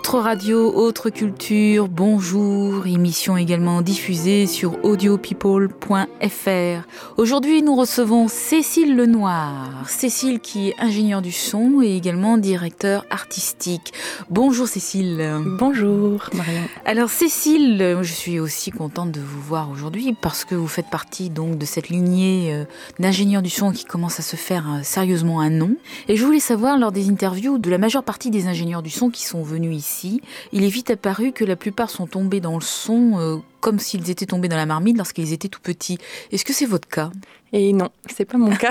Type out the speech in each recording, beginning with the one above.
Autre radio, autre culture, bonjour, émission également diffusée sur audiopeople.fr. Aujourd'hui, nous recevons Cécile Lenoir. Cécile qui est ingénieure du son et également directeur artistique. Bonjour Cécile. Bonjour Marion. Alors Cécile, je suis aussi contente de vous voir aujourd'hui parce que vous faites partie donc de cette lignée euh, d'ingénieurs du son qui commence à se faire euh, sérieusement un nom. Et je voulais savoir lors des interviews de la majeure partie des ingénieurs du son qui sont venus ici, il est vite apparu que la plupart sont tombés dans le son euh, comme s'ils étaient tombés dans la marmite lorsqu'ils étaient tout petits. Est-ce que c'est votre cas? Et non, c'est pas mon cas.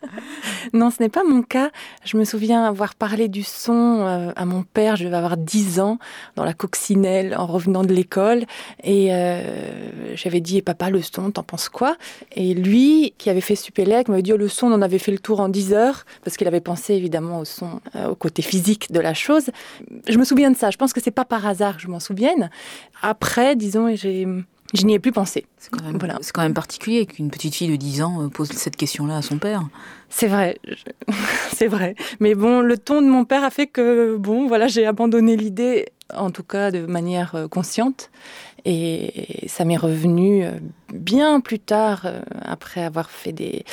non, ce n'est pas mon cas. Je me souviens avoir parlé du son euh, à mon père, je devais avoir 10 ans, dans la coccinelle, en revenant de l'école. Et euh, j'avais dit, papa, le son, t'en penses quoi? Et lui, qui avait fait Supélec, m'avait dit, oh, le son, on en avait fait le tour en 10 heures, parce qu'il avait pensé évidemment au son, euh, au côté physique de la chose. Je me souviens de ça. Je pense que c'est pas par hasard que je m'en souvienne. Après, disons, j'ai je n'y ai plus pensé. C'est quand, même, voilà. quand même particulier qu'une petite fille de 10 ans pose cette question-là à son père. C'est vrai, c'est vrai. Mais bon, le ton de mon père a fait que, bon, voilà, j'ai abandonné l'idée, en tout cas de manière consciente. Et ça m'est revenu bien plus tard, après avoir fait des...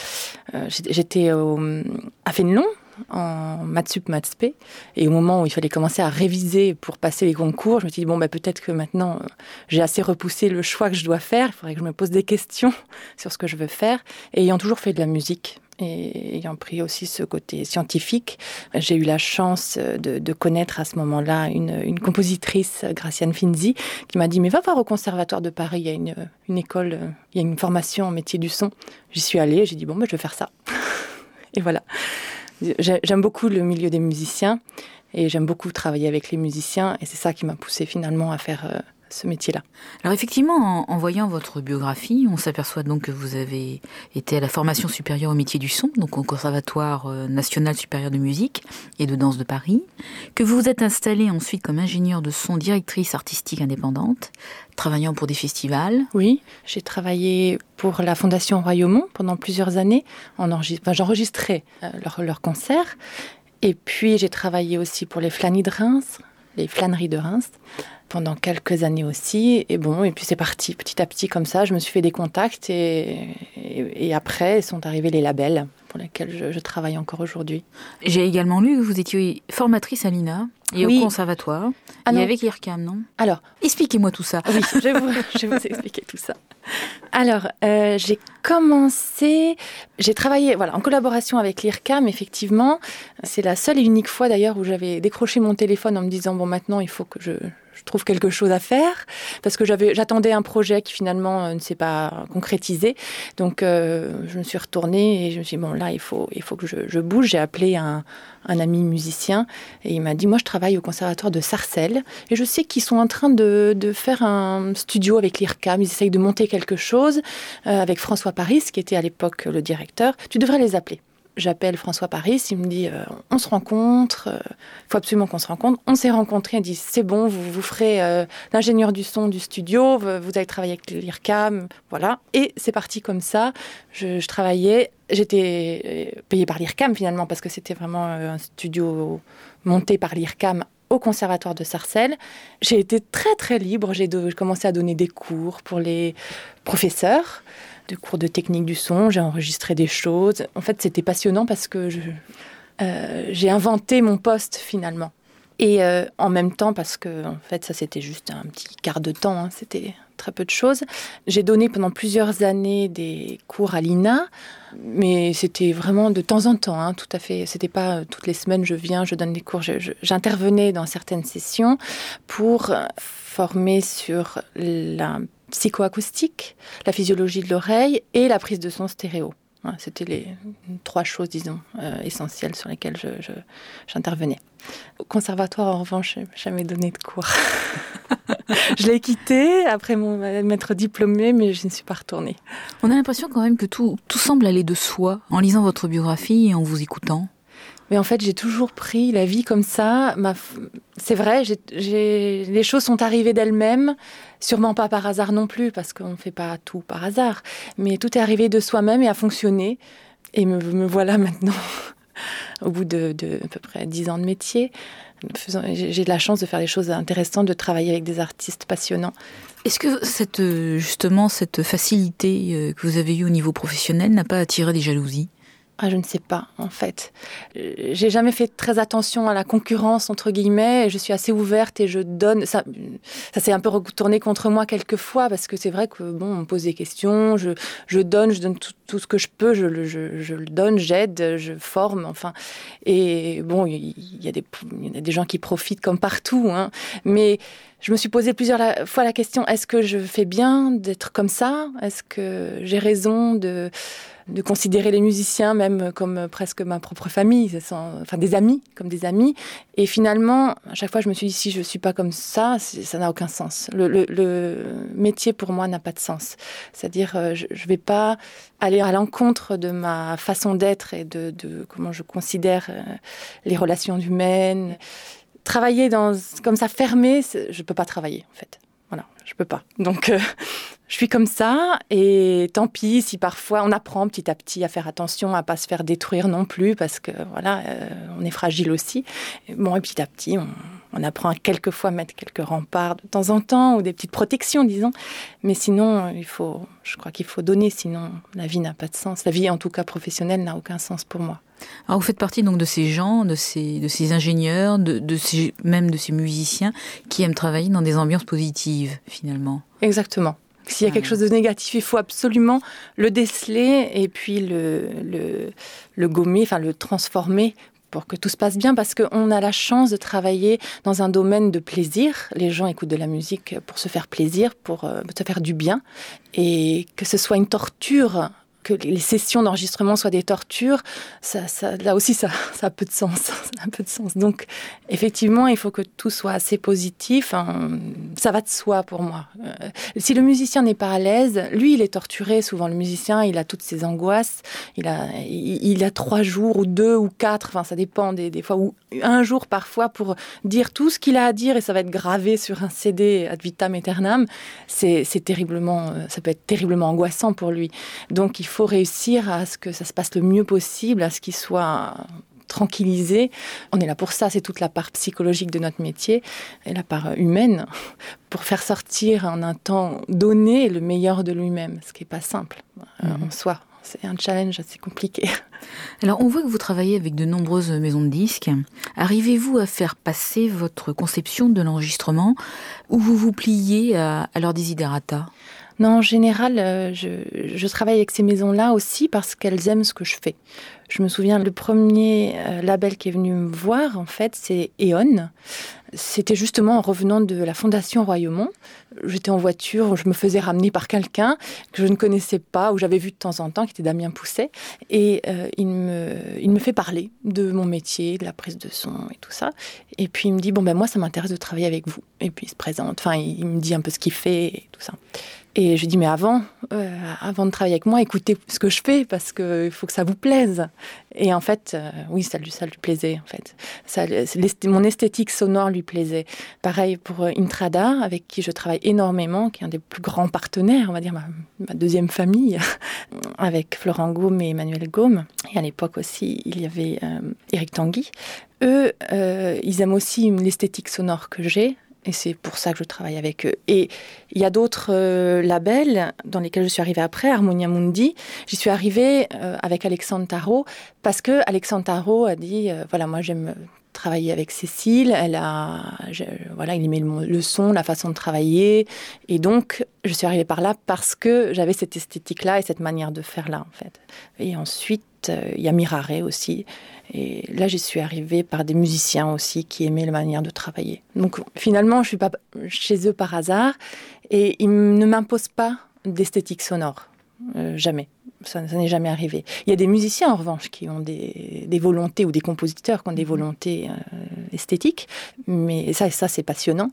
J'étais à Fénelon, en maths sup, maths p. Et au moment où il fallait commencer à réviser pour passer les concours, je me suis dit, bon, bah, peut-être que maintenant, euh, j'ai assez repoussé le choix que je dois faire. Il faudrait que je me pose des questions sur ce que je veux faire. Et ayant toujours fait de la musique, et ayant pris aussi ce côté scientifique, j'ai eu la chance de, connaître à ce moment-là une, compositrice, Graciane Finzi, qui m'a dit Mais va voir au Conservatoire de Paris, il y a une, une école, il y a une formation en métier du son. J'y suis allée, j'ai dit Bon, ben, je vais faire ça. et voilà. J'aime beaucoup le milieu des musiciens et j'aime beaucoup travailler avec les musiciens et c'est ça qui m'a poussé finalement à faire euh, ce métier-là. Alors effectivement, en, voyant votre biographie, on s'aperçoit donc que vous avez été à la formation supérieure au métier du son, donc au Conservatoire euh, national supérieur de musique et de danse de Paris, que vous vous êtes installée ensuite comme ingénieure de son, directrice artistique indépendante, travaillant pour des festivals. Oui, j'ai travaillé pour la Fondation Royaumont pendant plusieurs années. J'enregistrais euh, leurs concerts. Et puis j'ai travaillé aussi pour les Flâneries de Reims, les flâneries de Reims pendant quelques années aussi. Et bon, et puis c'est parti petit à petit comme ça. Je me suis fait des contacts et, et, après sont arrivés les labels pour lesquels je, travaille encore aujourd'hui. J'ai également lu que vous étiez formatrice à l'INA et au conservatoire ah et avec l'IRCAM, non? Alors, expliquez-moi tout ça. Oui, je vais vous, je vais vous expliquer tout ça. Alors, euh, j'ai commencé, j'ai travaillé voilà, en collaboration avec l'IRCAM, effectivement. C'est la seule et unique fois d'ailleurs où j'avais décroché mon téléphone en me disant, bon, maintenant, il faut que je, je trouve quelque chose à faire parce que j'avais j'attendais un projet qui finalement euh, ne s'est pas concrétisé. Donc euh, je me suis retournée et je me suis dit bon là il faut il faut que je, bouge. J'ai appelé un, ami musicien et il m'a dit moi je travaille au conservatoire de Sarcelles et je sais qu'ils sont en train de, de, faire un studio avec l'IRCAM ils essayent de monter quelque chose euh, avec François Paris qui était à l'époque le directeur. Tu devrais les appeler j'appelle François Paris, il me dit euh, on se rencontre, il euh, faut absolument qu'on se rencontre. On s'est rencontrés, il dit c'est bon, vous, vous ferez euh, l'ingénieur du son du studio, vous, allez travailler avec l'IRCAM, voilà. Et c'est parti comme ça. Je, travaillais, j'étais payée par l'IRCAM finalement parce que c'était vraiment un studio monté par l'IRCAM au conservatoire de Sarcelles. J'ai été très très libre, j'ai commencé à donner des cours pour les professeurs cours de technique du son, j'ai enregistré des choses. En fait, c'était passionnant parce que euh, j'ai inventé mon poste finalement. Et euh, en même temps, parce que en fait, ça c'était juste un petit quart de temps, hein, c'était très peu de choses. J'ai donné pendant plusieurs années des cours à l'INA, mais c'était vraiment de temps en temps, hein, tout à fait. C'était pas euh, toutes les semaines je viens, je donne des cours. J'intervenais dans certaines sessions pour former sur la psychoacoustique, la physiologie de l'oreille et la prise de son stéréo. C'était les trois choses, disons, euh, essentielles sur lesquelles j'intervenais. Au conservatoire, en revanche, je n'ai jamais donné de cours. je l'ai quitté après m'être diplômée, mais je ne suis pas retournée. On a l'impression quand même que tout, tout semble aller de soi en lisant votre biographie et en vous écoutant. Mais en fait, j'ai toujours pris la vie comme ça. C'est vrai, les choses sont arrivées d'elles-mêmes. Sûrement pas par hasard non plus, parce qu'on ne fait pas tout par hasard. Mais tout est arrivé de soi-même et a fonctionné. Et me, voilà maintenant au bout de, à peu près dix ans de métier. J'ai de la chance de faire des choses intéressantes, de travailler avec des artistes passionnants. Est-ce que cette, justement cette facilité euh, que vous avez eue au niveau professionnel n'a pas attiré des jalousies? Ah, je ne sais pas, en fait. J'ai jamais fait très attention à la concurrence, entre guillemets. Je suis assez ouverte et je donne. Ça, ça s'est un peu retourné contre moi quelquefois parce que c'est vrai que, bon, on me pose des questions, je, je donne, je donne tout, ce que je peux, je, je, je le donne, j'aide, je forme, enfin. Et bon, il y, a des, y a des gens qui profitent comme partout, hein. Mais je me suis posé plusieurs fois la question est-ce que je fais bien d'être comme ça? Est-ce que j'ai raison de de considérer les musiciens même comme presque ma propre famille, enfin des amis, comme des amis. Et finalement, à chaque fois, je me suis dit, si je suis pas comme ça, ça n'a aucun sens. Le, métier, pour moi, n'a pas de sens. C'est-à-dire, euh, je ne vais pas aller à l'encontre de ma façon d'être et de, comment je considère euh, les relations humaines. Travailler dans, comme ça, fermé, je ne peux pas travailler, en fait. Voilà, je peux pas. Donc, euh, je suis comme ça et tant pis si parfois on apprend petit à petit à faire attention à pas se faire détruire non plus parce que voilà euh, on est fragile aussi. bon et petit à petit on, on apprend à quelquefois mettre quelques remparts de temps en temps ou des petites protections disons. Mais sinon il faut je crois qu'il faut donner sinon la vie n'a pas de sens. La vie en tout cas professionnelle n'a aucun sens pour moi. Alors vous faites partie donc de ces gens, de ces, de ces ingénieurs, de, de ces, même de ces musiciens qui aiment travailler dans des ambiances positives finalement. Exactement. S'il y a quelque chose de négatif, il faut absolument le déceler et puis le, le, gommer, enfin le transformer pour que tout se passe bien parce qu'on a la chance de travailler dans un domaine de plaisir. Les gens écoutent de la musique pour se faire plaisir, pour euh, se faire du bien. Et que ce soit une torture que les sessions d'enregistrement soient des tortures, ça, ça, là aussi, ça, ça a peu de sens. ça peu de sens. Donc, effectivement, il faut que tout soit assez positif. Hein. Ça va de soi pour moi. Euh, si le musicien n'est pas à l'aise, lui, il est torturé. Souvent, le musicien, il a toutes ses angoisses. Il a, il, a trois jours ou deux ou quatre. Enfin, ça dépend des, des fois. Ou un jour, parfois, pour dire tout ce qu'il a à dire et ça va être gravé sur un CD ad vitam aeternam. C'est terriblement, euh, ça peut être terriblement angoissant pour lui. Donc, il réussir à ce que ça se passe le mieux possible, à ce qu'il soit tranquillisé. On est là pour ça, c'est toute la part psychologique de notre métier et la part humaine pour faire sortir en un temps donné le meilleur de lui-même, ce qui n'est pas simple euh, mhm. en soi. C'est un challenge assez compliqué. Alors, on voit que vous travaillez avec de nombreuses maisons de disques. Arrivez-vous à faire passer votre conception de l'enregistrement ou vous vous pliez à, à leur desiderata non, en général, euh, je, travaille avec ces maisons-là aussi parce qu'elles aiment ce que je fais. Je me souviens, le premier euh, label qui est venu me voir, en fait, c'est E.ON. C'était justement en revenant de la Fondation Royaumont. J'étais en voiture, je me faisais ramener par quelqu'un que je ne connaissais pas, ou j'avais vu de temps en temps, qui était Damien Pousset. Et euh, il, me, il me fait parler de mon métier, de la prise de son et tout ça. Et puis il me dit, bon, ben moi, ça m'intéresse de travailler avec vous. Et puis il se présente, enfin, il me dit un peu ce qu'il fait et tout ça. Et je dis, mais avant, euh, avant de travailler avec moi, écoutez ce que je fais parce qu'il faut que ça vous plaise. Et en fait, euh, oui, ça lui, ça lui plaisait, en fait. Ça, mon esthétique sonore lui plaisait. Pareil pour euh, Intrada, avec qui je travaille énormément, qui est un des plus grands partenaires, on va dire ma, deuxième famille, avec Florent Gaume et Emmanuel Gaume. Et à l'époque aussi, il y avait Eric Tanguy. Eux, ils aiment aussi l'esthétique sonore que j'ai, et c'est pour ça que je travaille avec eux. Et il y a d'autres euh, labels dans lesquels je suis arrivée après, Harmonia Mundi. J'y suis arrivée euh, avec Alexandre Tarot parce que Alexandre Tarot a dit euh, voilà, moi j'aime travailler avec Cécile. Elle a, voilà, il aimait le, le, son, la façon de travailler. Et donc, je suis arrivée par là parce que j'avais cette esthétique-là et cette manière de faire là, en fait. Et ensuite, il y a Mirare aussi. Et là, j'y suis arrivée par des musiciens aussi qui aimaient la manière de travailler. Donc finalement, je suis pas chez eux par hasard et ils ne m'imposent pas d'esthétique sonore. Euh, jamais. Ça, n'est jamais arrivé. Il y a des musiciens, en revanche, qui ont des, volontés, ou des compositeurs qui ont des mhm. volontés euh, esthétiques, mais ça, ça c'est passionnant.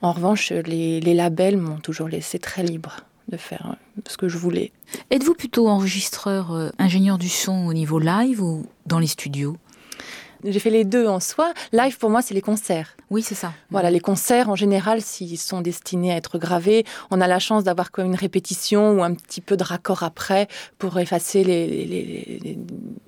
En revanche, les, les labels m'ont toujours laissé très libre de faire euh, ce que je voulais. Êtes-vous plutôt enregistreur, ingénieur du son au niveau live ou dans les studios? J'ai fait les deux en soi. Live, pour moi, c'est les concerts. Oui, c'est ça. Voilà, les concerts, en général, s'ils sont destinés à être gravés, on a la chance d'avoir comme une répétition ou un petit peu de raccord après pour effacer les,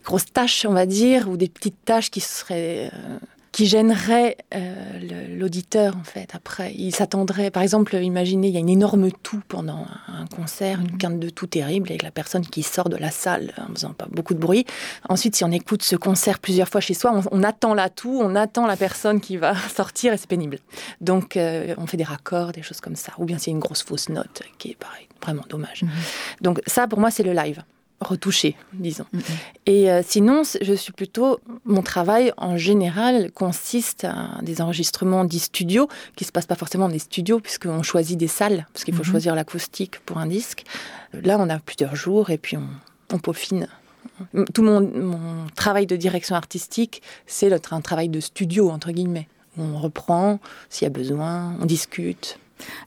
grosses tâches, on va dire, ou des petites tâches qui seraient... Euh, qui gênerait euh, l'auditeur en fait après. Il s'attendrait, par exemple, imaginez, il y a une énorme toux pendant un concert, une quinte de toux terrible avec la personne qui sort de la salle en faisant pas beaucoup de bruit. Ensuite, si on écoute ce concert plusieurs fois chez soi, on, attend la toux, on attend la personne qui va sortir et c'est pénible. Donc, euh, on fait des raccords, des choses comme ça. Ou bien c'est une grosse fausse note qui est pareil, vraiment dommage. Mhm. Donc ça, pour moi, c'est le live retouché, disons. Et euh, sinon, je suis plutôt, mon travail en général consiste à des enregistrements dits studios, qui se passent pas forcément dans des studios, puisqu'on choisit des salles, parce qu'il faut mm-hmm. choisir l'acoustique pour un disque. Là, on a plusieurs jours et puis on, peaufine. Tout mon, mon, travail de direction artistique, c'est un travail de studio, entre guillemets. On reprend s'il y a besoin, on discute,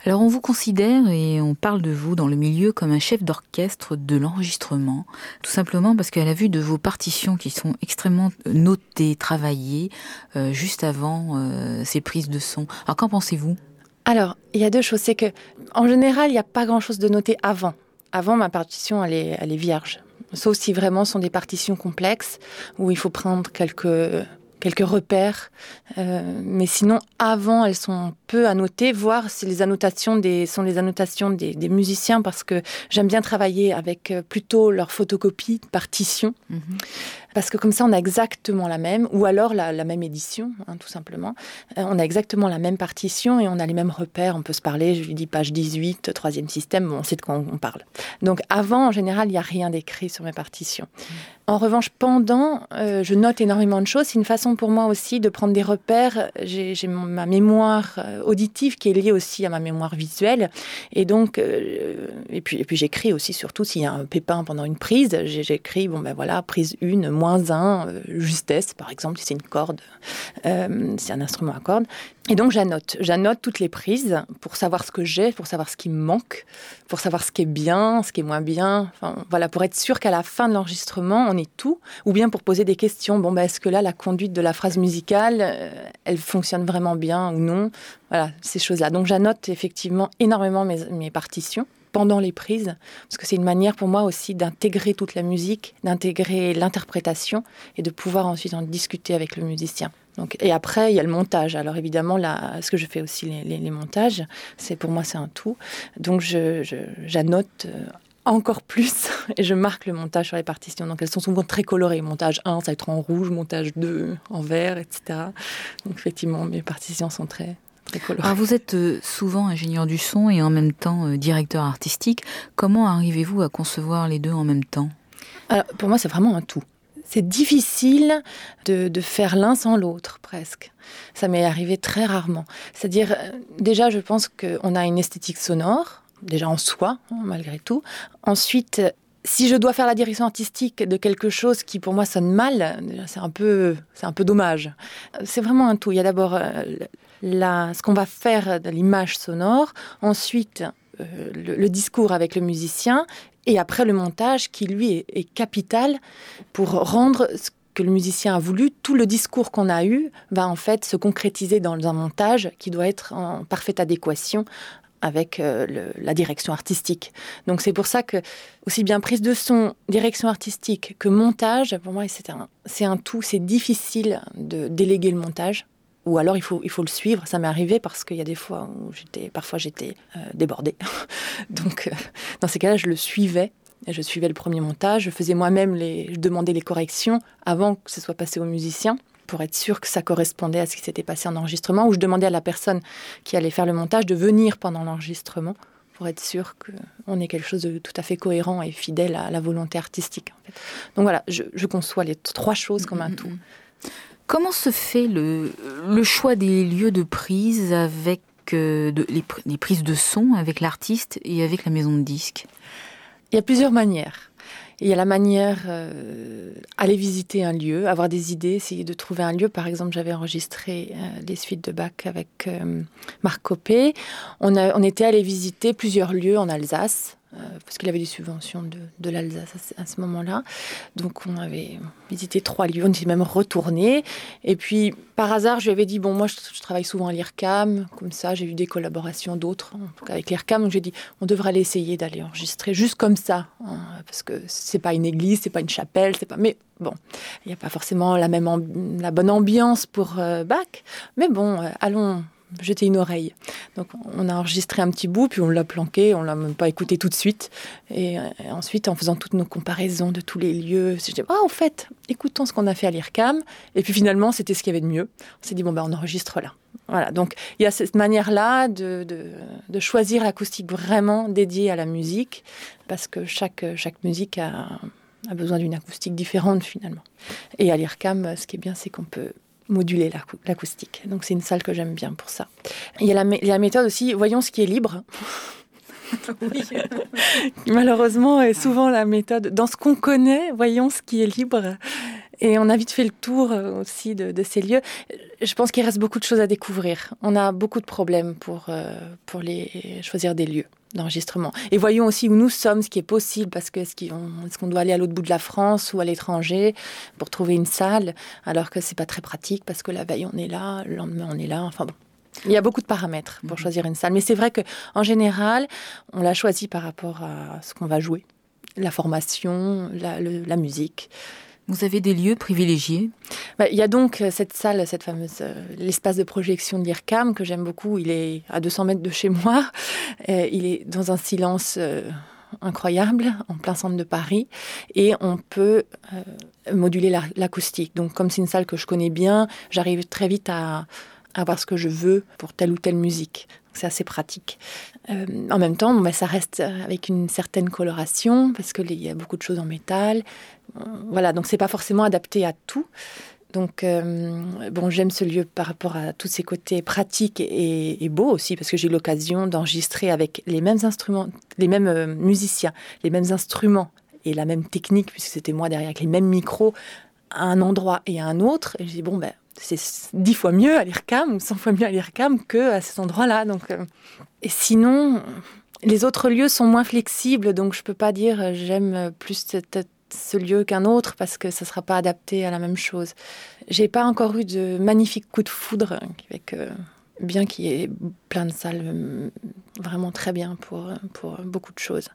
alors on vous considère et on parle de vous dans le milieu comme un chef d'orchestre de l'enregistrement, tout simplement parce qu'à la vue de vos partitions qui sont extrêmement notées, travaillées, euh, juste avant euh, ces prises de son. Alors qu'en pensez-vous? Alors, il y a deux choses. C'est que, en général, il n'y a pas grand-chose de noté avant. Avant, ma partition, elle est, elle est vierge. Sauf si vraiment ce sont des partitions complexes où il faut prendre quelques quelques repères. Euh, mais sinon, avant, elles sont peu annotées, voir si les annotations sont les annotations des, musiciens, parce que j'aime bien travailler avec euh, plutôt leur photocopie, partition. Mhm. Parce que comme ça, on a exactement la même, ou alors la, même édition, hein, tout simplement. Euh, on a exactement la même partition et on a les mêmes repères. On peut se parler, je lui dis page 18, troisième système, on sait de quoi on, parle. Donc avant, en général, il n'y a rien d'écrit sur mes partitions. En revanche, pendant, euh, je note énormément de choses. C'est une façon pour moi aussi de prendre des repères. J'ai ma mémoire euh, auditive qui est liée aussi à ma mémoire visuelle. Et donc, et puis, et puis j'écris aussi, surtout s'il y a un pépin pendant une prise, j'écris, bon ben voilà, prise 1, moins 1, euh, justesse, par exemple, si c'est une corde, euh, c'est un instrument à cordes. Et donc j'annote, j'annote toutes les prises pour savoir ce que j'ai, pour savoir ce qui manque, pour savoir ce qui est bien, ce qui est moins bien. Enfin, voilà, pour être sûr qu'à la fin de l'enregistrement, on est tout, ou bien pour poser des questions. Bon, ben, est-ce que là, la conduite de la phrase musicale, euh, elle fonctionne vraiment bien ou non? Voilà, ces choses-là. Donc j'annote effectivement énormément mes partitions pendant les prises, parce que c'est une manière pour moi aussi d'intégrer toute la musique, d'intégrer l'interprétation et de pouvoir ensuite en discuter avec le musicien. Donc, et après, il y a le montage. Alors évidemment, là, ce que je fais aussi les, montages, c'est pour moi c'est un tout. Donc j'annote euh, encore plus et je marque le montage sur les partitions. Donc elles sont souvent très colorées. Montage 1, ça va être en rouge, montage 2 en vert, etc. Donc effectivement, mes partitions sont très, alors vous êtes euh, souvent ingénieur du son et en même temps euh, directeur artistique. Comment arrivez-vous à concevoir les deux en même temps? Pour moi, c'est vraiment un tout. C'est difficile de, faire l'un sans l'autre, presque. Ça m'est arrivé très rarement. C'est-à-dire, euh, déjà, je pense qu'on a une esthétique sonore, déjà en soi, hein, malgré tout. Ensuite, si je dois faire la direction artistique de quelque chose qui pour moi sonne mal, c'est un peu, c'est un peu dommage. C'est vraiment un tout. Il y a d'abord ce qu'on va faire de l'image sonore, ensuite euh, le, discours avec le musicien, et après le montage qui, lui, est, capital pour rendre ce que le musicien a voulu. Tout le discours qu'on a eu va en fait se concrétiser dans un montage qui doit être en parfaite adéquation avec euh, la direction artistique. Donc c'est pour ça que aussi bien prise de son, direction artistique que montage, pour moi c'est un, c'est un tout. C'est difficile de déléguer le montage ou alors il faut, il faut le suivre. Ça m'est arrivé parce qu'il y a des fois où j'étais, parfois j'étais euh, débordée. Donc, euh, dans ces cas-là, je le suivais. Je suivais le premier montage, je faisais moi-même les, je demandais les corrections avant que ce soit passé au musicien pour être sûr que ça correspondait à ce qui s'était passé en enregistrement, ou je demandais à la personne qui allait faire le montage de venir pendant l'enregistrement pour être sûr qu'on ait quelque chose de tout à fait cohérent et fidèle à la volonté artistique. Donc voilà, je, je conçois les trois choses comme un mm, mm, tout. Mm. Comment se fait le, choix des lieux de prise avec euh, les, prises de son avec l'artiste et avec la maison de disques? Il y a plusieurs manières. Il y a la manière euh, aller visiter un lieu, avoir des idées, essayer de trouver un lieu. Par exemple, j'avais enregistré euh, les suites de Bach avec Marc Copé. On, on était allé visiter plusieurs lieux en Alsace parce qu'il avait des subventions de, l'Alsace à, ce moment-là. Donc on avait visité trois lieux, on était même retourné. Et puis par hasard, je lui avais dit, bon moi je, travaille souvent à l'IRCAM, comme ça j'ai eu des collaborations d'autres avec l'IRCAM, donc j'ai dit, on devrait aller essayer d'aller enregistrer juste comme ça, hein, parce que c'est pas une église, c'est pas une chapelle, c'est pas... Mais bon, il n'y a pas forcément la, même la bonne ambiance pour euh, Bach, mais bon, euh, allons jeter une oreille. Donc on a enregistré un petit bout, puis on l'a planqué, on l'a même pas écouté tout de suite. Et, euh, ensuite, en faisant toutes nos comparaisons de tous les lieux, j'ai dit, ah, au fait, écoutons ce qu'on a fait à l'IRCAM. Et puis finalement, c'était ce qu'il y avait de mieux. On s'est dit, bon, ben, on enregistre là. Voilà, donc il y a cette manière-là de, de, choisir l'acoustique vraiment dédiée à la musique, parce que chaque, chaque musique a, a besoin d'une acoustique différente finalement. Et à l'IRCAM, ce qui est bien, c'est qu'on peut moduler l'acoustique. Donc c'est une salle que j'aime bien pour ça. Il y a la, méthode aussi, voyons ce qui est libre. oui. Malheureusement, est souvent la méthode. Dans ce qu'on connaît, voyons ce qui est libre. Et on a vite fait le tour euh, aussi de, ces lieux. Je pense qu'il reste beaucoup de choses à découvrir. On a beaucoup de problèmes pour, euh, pour les choisir des lieux d'enregistrement. Et voyons aussi où nous sommes, ce qui est possible, parce que est-ce qu'on doit aller à l'autre bout de la France ou à l'étranger pour trouver une salle, alors que c'est pas très pratique, parce que la veille on est là, le lendemain on est là, enfin bon. Il y a beaucoup de paramètres pour mhm. choisir une salle, mais c'est vrai que en général, on l'a choisi par rapport à ce qu'on va jouer, la formation, la, la musique. Vous avez des lieux privilégiés bah, Il y a donc euh, cette salle, cette fameuse, euh, l'espace de projection de l'IRCAM que j'aime beaucoup. Il est à 200 mètres de chez moi. il est dans un silence euh, incroyable, en plein centre de Paris. Et on peut moduler l'acoustique. donc comme c'est une salle que je connais bien, j'arrive très vite à, à voir ce que je veux pour telle ou telle musique. C'est assez pratique. en même temps, bah, ça reste avec une certaine coloration parce qu'il y a beaucoup de choses en métal voilà, donc c'est pas forcément adapté à tout. Donc, euh, bon, j'aime ce lieu par rapport à tous ses côtés pratiques et, beaux aussi, parce que j'ai eu l'occasion d'enregistrer avec les mêmes instruments, les mêmes euh, musiciens, les mêmes instruments et la même technique, puisque c'était moi derrière avec les mêmes micros, à un endroit et à un autre. Et je dis, bon, ben, c'est dix fois mieux à l'IRCAM ou cent fois mieux à l'IRCAM que à cet endroit-là. Donc, euh, et sinon, les autres lieux sont moins flexibles, donc je peux pas dire j'aime plus cette ce lieu qu'un autre parce que ça ne sera pas adapté à la même chose. J'ai pas encore eu de magnifiques coups de foudre avec euh, bien qu'il y ait plein de salles euh, vraiment très bien pour, pour beaucoup de choses.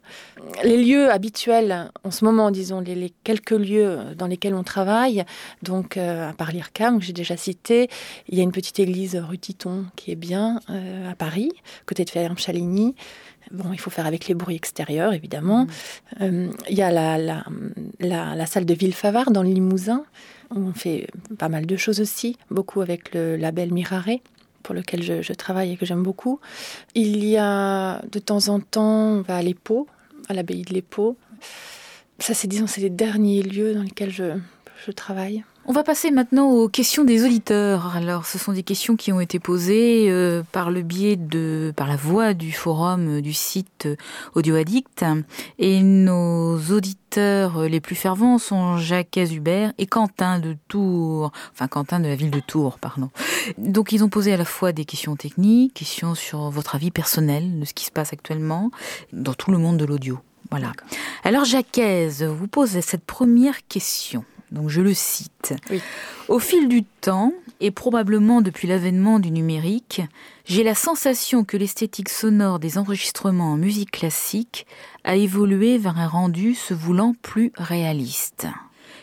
Les lieux habituels, en ce moment, disons, les, quelques lieux dans lesquels on travaille, donc euh, à part l'IRCAM, que j'ai déjà cité, il y a une petite église rue Titon qui est bien à Paris, côté de Ferme-Chaligny. Bon, il faut faire avec les bruits extérieurs, évidemment. Mmh. Euh, il y a la, la, la, salle de Villefavard dans le Limousin. On fait pas mal de choses aussi, beaucoup avec le label Mirare pour lequel je, travaille et que j'aime beaucoup. Il y a de temps en temps, on va à l'Épau, à l'abbaye de l'Épau. Ça, c'est disons, c'est les derniers lieux dans lesquels je, je travaille. On va passer maintenant aux questions des auditeurs. Alors, ce sont des questions qui ont été posées euh, par le biais de, par la voix du forum euh, du site euh, Audio Addict. Et nos auditeurs les plus fervents sont Jacques Hubert et Quentin de Tours. Enfin, Quentin de la ville de Tours, pardon. Donc, ils ont posé à la fois des questions techniques, questions sur votre avis personnel de ce qui se passe actuellement dans tout le monde de l'audio. Voilà. Alors, Jacques vous pose cette première question. Donc je le cite. Au fil du temps, et probablement depuis l'avènement du numérique, j'ai la sensation que l'esthétique sonore des enregistrements en musique classique a évolué vers un rendu se voulant plus réaliste.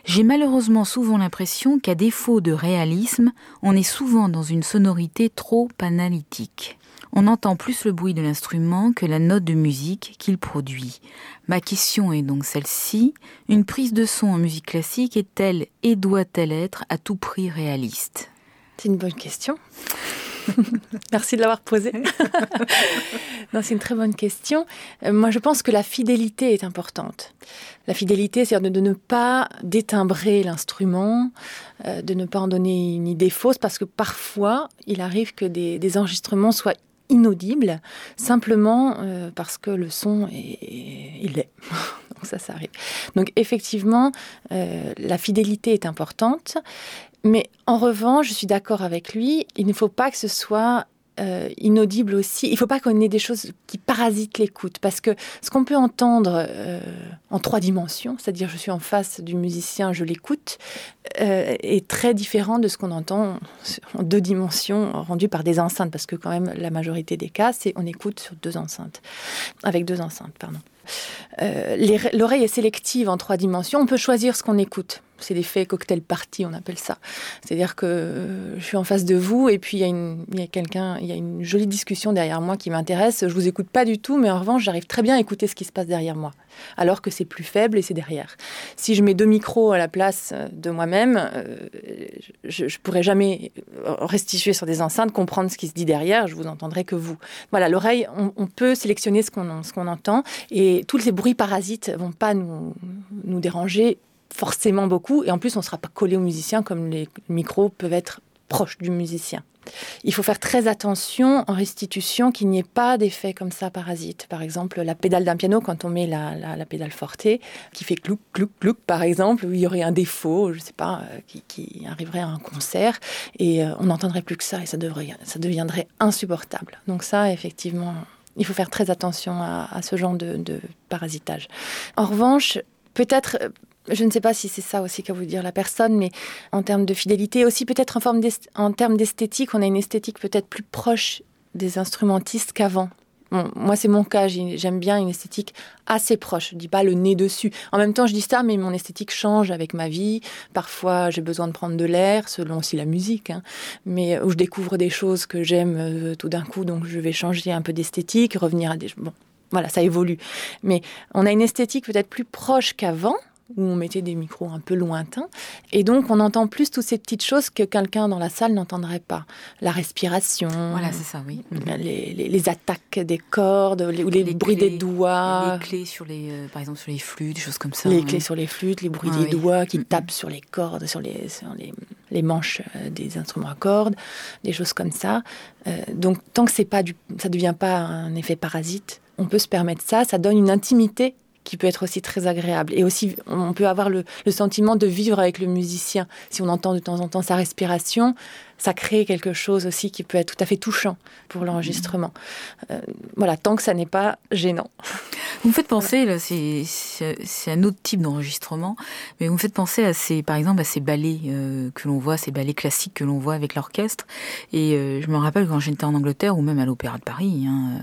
J'ai malheureusement souvent l'impression qu'à défaut de réalisme, on est souvent dans une sonorité trop analytique on entend plus le bruit de l'instrument que la note de musique qu'il produit. Ma question est donc celle-ci. Une prise de son en musique classique est-elle et doit-elle être à tout prix réaliste? C'est une bonne question. Merci de l'avoir posée. c'est une très bonne question. Euh, moi, je pense que la fidélité est importante. La fidélité, c'est de, ne pas détimbrer l'instrument, euh, de ne pas en donner une idée fausse, parce que parfois, il arrive que des enregistrements soient inaudible, simplement euh, parce que le son est, il est. Donc ça, ça arrive. Donc effectivement, euh, la fidélité est importante, mais en revanche, je suis d'accord avec lui, il ne faut pas que ce soit euh, inaudible aussi. Il ne faut pas qu'on ait des choses qui parasitent l'écoute, parce que ce qu'on peut entendre euh, en trois dimensions, c'est-à-dire je suis en face du musicien, je l'écoute, euh, est très différent de ce qu'on entend en deux dimensions rendues par des enceintes, parce que quand même la majorité des cas, c'est on écoute sur deux enceintes, avec deux enceintes, pardon. L'oreille est sélective en trois dimensions. On peut choisir ce qu'on écoute c'est l'effet cocktail party, on appelle ça. C'est-à-dire que euh, je suis en face de vous et puis il y a, quelqu'un, il y a une jolie discussion derrière moi qui m'intéresse. Je vous écoute pas du tout, mais en revanche, j'arrive très bien à écouter ce qui se passe derrière moi, alors que c'est plus faible et c'est derrière. Si je mets deux micros à la place euh, de moi-même, euh, je, ne pourrais jamais restituer sur des enceintes, comprendre ce qui se dit derrière. Je vous entendrai que vous. Voilà, l'oreille, on, peut sélectionner ce qu'on entend et tous ces bruits parasites vont pas nous déranger forcément beaucoup. Et en plus, on ne sera pas collé au musicien comme les micros peuvent être proches du musicien. Il faut faire très attention en restitution qu'il n'y ait pas d'effet comme ça parasite. Par exemple, la pédale d'un piano, quand on met la, la, pédale forte, qui fait clouc, clouc, clouc, par exemple, où il y aurait un défaut, je ne sais pas, euh, qui, arriverait à un concert, et euh, on n'entendrait plus que ça, et ça, devrait, ça deviendrait insupportable. Donc ça, effectivement, il faut faire très attention à, ce genre de, de parasitage. En revanche, peut-être je ne sais pas si c'est ça aussi qu'a voulu dire la personne, mais en termes de fidélité, aussi peut-être en, termes d'esthétique, on a une esthétique peut-être plus proche des instrumentistes qu'avant. moi, c'est mon cas. J'aime bien une esthétique assez proche. Je dis pas le nez dessus. En même temps, je dis ça, mais mon esthétique change avec ma vie. Parfois, j'ai besoin de prendre de l'air, selon aussi la musique. Hein. Mais où je découvre des choses que j'aime euh, tout d'un coup, donc je vais changer un peu d'esthétique, revenir à des. Bon, voilà, ça évolue. Mais on a une esthétique peut-être plus proche qu'avant où on mettait des micros un peu lointains. Et donc, on entend plus toutes ces petites choses que quelqu'un dans la salle n'entendrait pas. La respiration. Voilà, c'est ça, oui. Mhm. Les, attaques des cordes, les, ou les, bruits des doigts. Les clés sur les, euh, par exemple, sur les flûtes, des choses comme ça. Les clés sur les flûtes, les bruits ah des doigts qui tapent sur les cordes, sur les, les, manches euh, des instruments à cordes, des choses comme ça. Euh, donc, tant que c'est pas du, ça ne devient pas un effet parasite, on peut se permettre ça. Ça donne une intimité qui peut être aussi très agréable. Et aussi, on peut avoir le, sentiment de vivre avec le musicien. Si on entend de temps en temps sa respiration, ça crée quelque chose aussi qui peut être tout à fait touchant pour l'enregistrement. Euh, voilà, tant que ça n'est pas gênant. Vous me faites penser, là, c'est un autre type d'enregistrement, mais vous me faites penser à ces, par exemple, à ces ballets euh, que l'on voit, ces ballets classiques que l'on voit avec l'orchestre. Et euh, je me rappelle quand j'étais en Angleterre ou même à l'Opéra de Paris. Hein,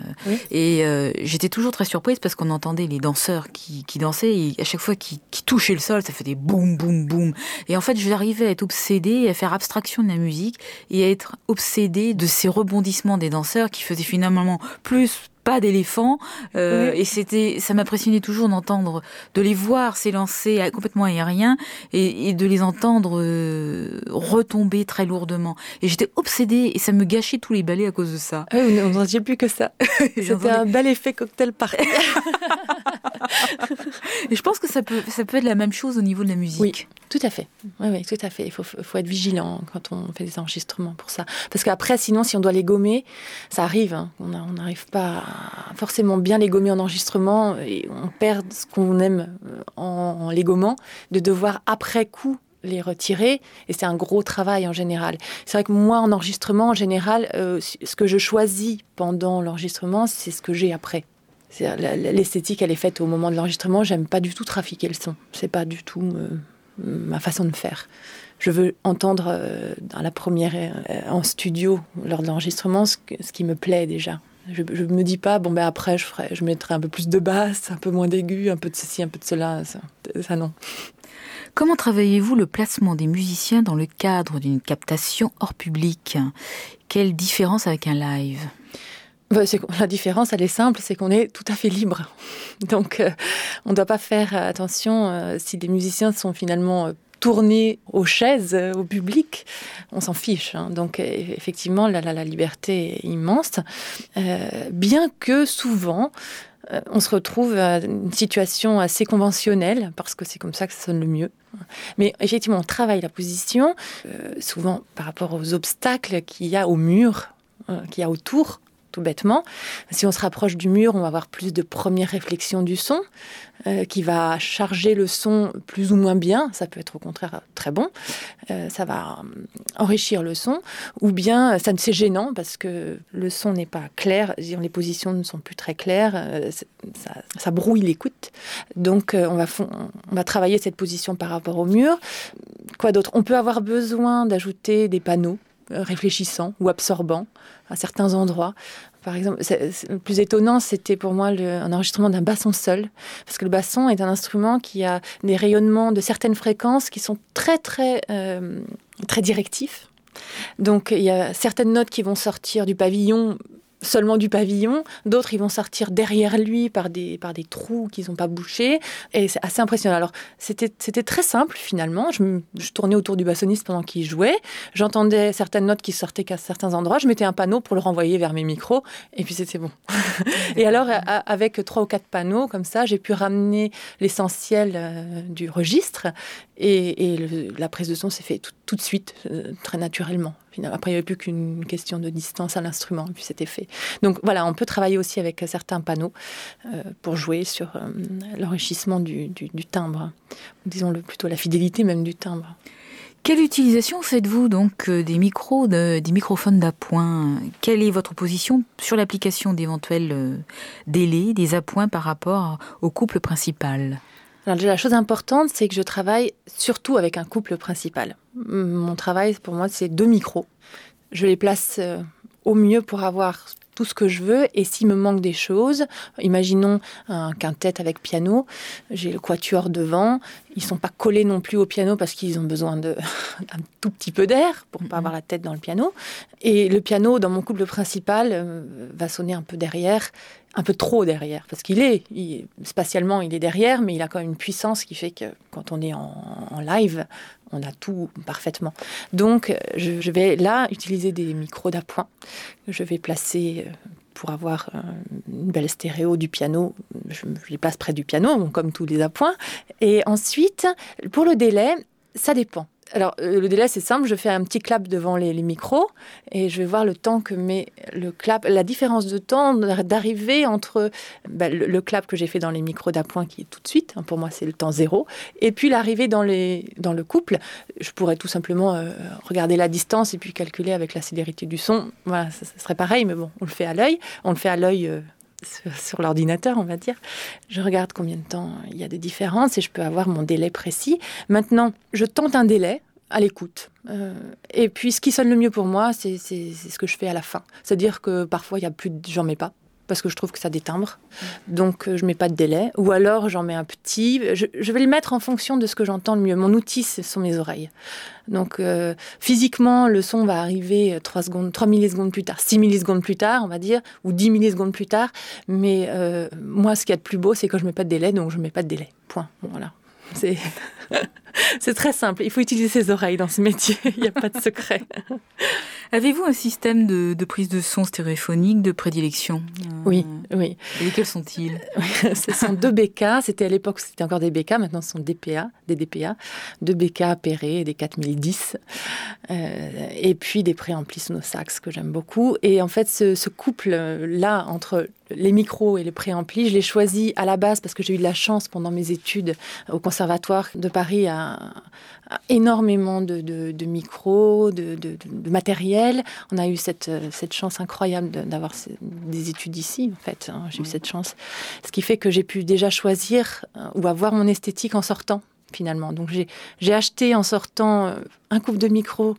Et j'étais toujours très surprise parce qu'on entendait les danseurs qui, qui dansaient et à chaque fois qu'ils touchaient le sol, ça faisait boum, boum, boum. Et en fait, j'arrivais à être obsédée, à faire abstraction de la musique et à être obsédé de ces rebondissements des danseurs qui faisaient finalement plus pas d'éléphants. Euh, et c'était, ça m'impressionnait toujours d'entendre, de les voir s'élancer complètement aériens et, et de les entendre euh, retomber très lourdement. Et j'étais obsédée et ça me gâchait tous les ballets à cause de ça. Ah oui, vous n'entendiez plus que ça. C'était un bel effet cocktail party. et je pense que ça peut, ça peut être la même chose au niveau de la musique. Oui, tout à fait. Oui, oui, tout à fait. Il faut, faut être vigilant quand on fait des enregistrements pour ça. Parce qu'après, sinon, si on doit les gommer, ça arrive. Hein. On n'arrive pas forcément bien les gommer en enregistrement et on perd ce qu'on aime euh, en, les gommant, de devoir après coup les retirer et c'est un gros travail en général. C'est vrai que moi en enregistrement en général, euh, ce que je choisis pendant l'enregistrement, c'est ce que j'ai après. L'esthétique, elle est faite au moment de l'enregistrement. J'aime pas du tout trafiquer le son. C'est pas du tout euh, ma façon de faire. Je veux entendre dans la première en studio lors de l'enregistrement ce, qui me plaît déjà. Je, ne me dis pas, bon, ben après, je, ferai, je mettrai un peu plus de basse, un peu moins d'aigu, un peu de ceci, un peu de cela. Ça, non. Comment travaillez-vous le placement des musiciens dans le cadre d'une captation hors public? Quelle différence avec un live? Ben, la différence, elle est simple, c'est qu'on est tout à fait libre. Donc, euh, on ne doit pas faire attention euh, si des musiciens sont finalement euh, tourner aux chaises, euh, au public, on s'en fiche. Hein. Donc effectivement, la, la, liberté est immense, euh, bien que souvent, euh, on se retrouve à une situation assez conventionnelle, parce que c'est comme ça que ça sonne le mieux. Mais effectivement, on travaille la position, souvent par rapport aux obstacles qu'il y a au mur, qu'il y a autour, tout bêtement. Si on se rapproche du mur, on va avoir plus de première réflexion du son, euh, qui va charger le son plus ou moins bien. Ça peut être au contraire très bon. Euh, ça va enrichir le son. Ou bien, ça c'est gênant parce que le son n'est pas clair. Les positions ne sont plus très claires. Euh, ça, ça, brouille l'écoute. Donc, on va, on va travailler cette position par rapport au mur. Quoi d'autre? On peut avoir besoin d'ajouter des panneaux réfléchissants ou absorbants à certains endroits. Par exemple, le plus étonnant, c'était pour moi le, un enregistrement d'un basson seul, parce que le basson est un instrument qui a des rayonnements de certaines fréquences qui sont très très euh, très directifs. Donc il y a certaines notes qui vont sortir du pavillon seulement du pavillon, d'autres ils vont sortir derrière lui par des, par des trous qu'ils n'ont pas bouchés, et c'est assez impressionnant. Alors c'était, très simple finalement, je, je, tournais autour du bassoniste pendant qu'il jouait, j'entendais certaines notes qui sortaient qu'à certains endroits, je mettais un panneau pour le renvoyer vers mes micros, et puis c'était bon. et alors avec trois ou quatre panneaux comme ça, j'ai pu ramener l'essentiel euh, du registre, et, la prise de son s'est faite tout, de suite, euh, très naturellement. Après, il n'y avait plus qu'une question de distance à l'instrument, puis c'était fait. Donc voilà, on peut travailler aussi avec certains panneaux euh, pour jouer sur euh, l'enrichissement du, timbre, disons plutôt la fidélité même du timbre. Quelle utilisation faites-vous donc des micros, de, des microphones d'appoint? Quelle est votre position sur l'application d'éventuels délais, des appoints par rapport au couple principal? Alors, la chose importante, c'est que je travaille surtout avec un couple principal. Mon travail, pour moi, c'est deux micros. Je les place euh, au mieux pour avoir tout ce que je veux. Et s'il me manque des choses, imaginons un quintet avec piano, j'ai le quatuor devant, ils sont pas collés non plus au piano parce qu'ils ont besoin d'un tout petit peu d'air pour pas avoir la tête dans le piano. Et le piano, dans mon couple principal, euh, va sonner un peu derrière, un peu trop derrière, parce qu'il est, spatialement, il est derrière, mais il a quand même une puissance qui fait que quand on est en, en live, on a tout parfaitement. Donc, je, vais là utiliser des micros d'appoint je vais placer euh, pour avoir euh, une belle stéréo du piano. Je, je les place près du piano, comme tous les appoints. Et ensuite, pour le délai, ça dépend alors, euh, le délai, c'est simple. Je fais un petit clap devant les, micros et je vais voir le temps que met le clap, la différence de temps d'arriver entre bah, le, clap que j'ai fait dans les micros d'appoint qui est tout de suite. Hein, pour moi, c'est le temps zéro. Et puis l'arrivée dans, dans le couple. Je pourrais tout simplement euh, regarder la distance et puis calculer avec la célérité du son. Voilà, ça, ça serait pareil, mais bon, on le fait à l'œil. On le fait à l'œil. Euh, sur l'ordinateur, on va dire. Je regarde combien de temps il y a des différences et je peux avoir mon délai précis. Maintenant, je tente un délai à l'écoute. Euh, et puis, ce qui sonne le mieux pour moi, c'est ce que je fais à la fin. C'est-à-dire que parfois, il y a plus, j'en mets pas parce que je trouve que ça détimbre. Donc, euh, je mets pas de délai. Ou alors, j'en mets un petit. Je, vais le mettre en fonction de ce que j'entends le mieux. Mon outil, ce sont mes oreilles. Donc, euh, physiquement, le son va arriver 3, secondes, 3 millisecondes plus tard, 6 millisecondes plus tard, on va dire, ou 10 millisecondes plus tard. Mais euh, moi, ce qu'il y a de plus beau, c'est que je mets pas de délai, donc je mets pas de délai. Point. Voilà. C'est très simple. Il faut utiliser ses oreilles dans ce métier. Il n'y a pas de secret. Avez-vous un système de, de, prise de son stéréophonique de prédilection Oui, oui. Et lesquels sont-ils Ce sont deux BK. C'était à l'époque, c'était encore des BK. Maintenant, ce sont des DPA, des DPA. Deux BK appairés, des 4010. Euh, et puis des préamplis sonosax que j'aime beaucoup. Et en fait, ce, ce couple-là entre les micros et les préamplis, je l'ai choisi à la base parce que j'ai eu de la chance pendant mes études au Conservatoire de Paris à énormément de, de, de micros, de, de, de, matériel. On a eu cette, cette chance incroyable d'avoir des études ici, en fait. Hein. J'ai eu cette chance. Ce qui fait que j'ai pu déjà choisir euh, ou avoir mon esthétique en sortant, finalement. Donc j'ai acheté en sortant euh, un couple de micros,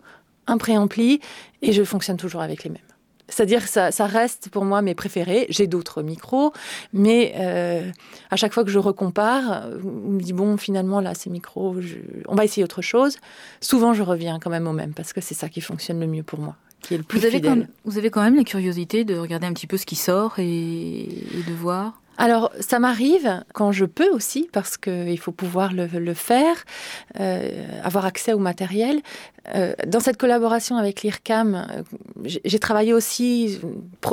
un préampli, et je fonctionne toujours avec les mêmes. C'est-à-dire que ça, ça, reste pour moi mes préférés. J'ai d'autres micros, mais euh, à chaque fois que je recompare, on me dit bon, finalement là, ces micros, je... on va essayer autre chose. Souvent, je reviens quand même au même parce que c'est ça qui fonctionne le mieux pour moi. Qui est le plus vous, avez vous avez quand même la curiosité de regarder un petit peu ce qui sort et, et de voir? Alors, ça m'arrive quand je peux aussi, parce qu'il faut pouvoir le, le faire, euh, avoir accès au matériel. Euh, dans cette collaboration avec l'IRCAM, euh, j'ai travaillé aussi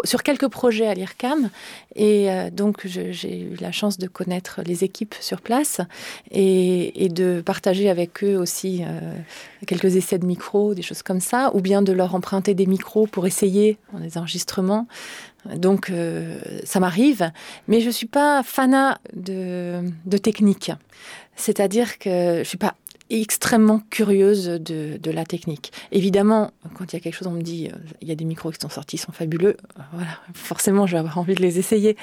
sur quelques projets à l'IRCAM et euh, donc j'ai eu la chance de connaître les équipes sur place et, de partager avec eux aussi quelques essais de micros, des choses comme ça, ou bien de leur emprunter des micros pour essayer des enregistrements. Donc ça m'arrive, mais je suis pas fanat de, de technique. C'est-à-dire que je suis pas extrêmement curieuse de, de, la technique. Évidemment, quand il y a quelque chose, on me dit, euh, il y a des micros qui sont sortis, ils sont fabuleux. Voilà, forcément, je vais avoir envie de les essayer.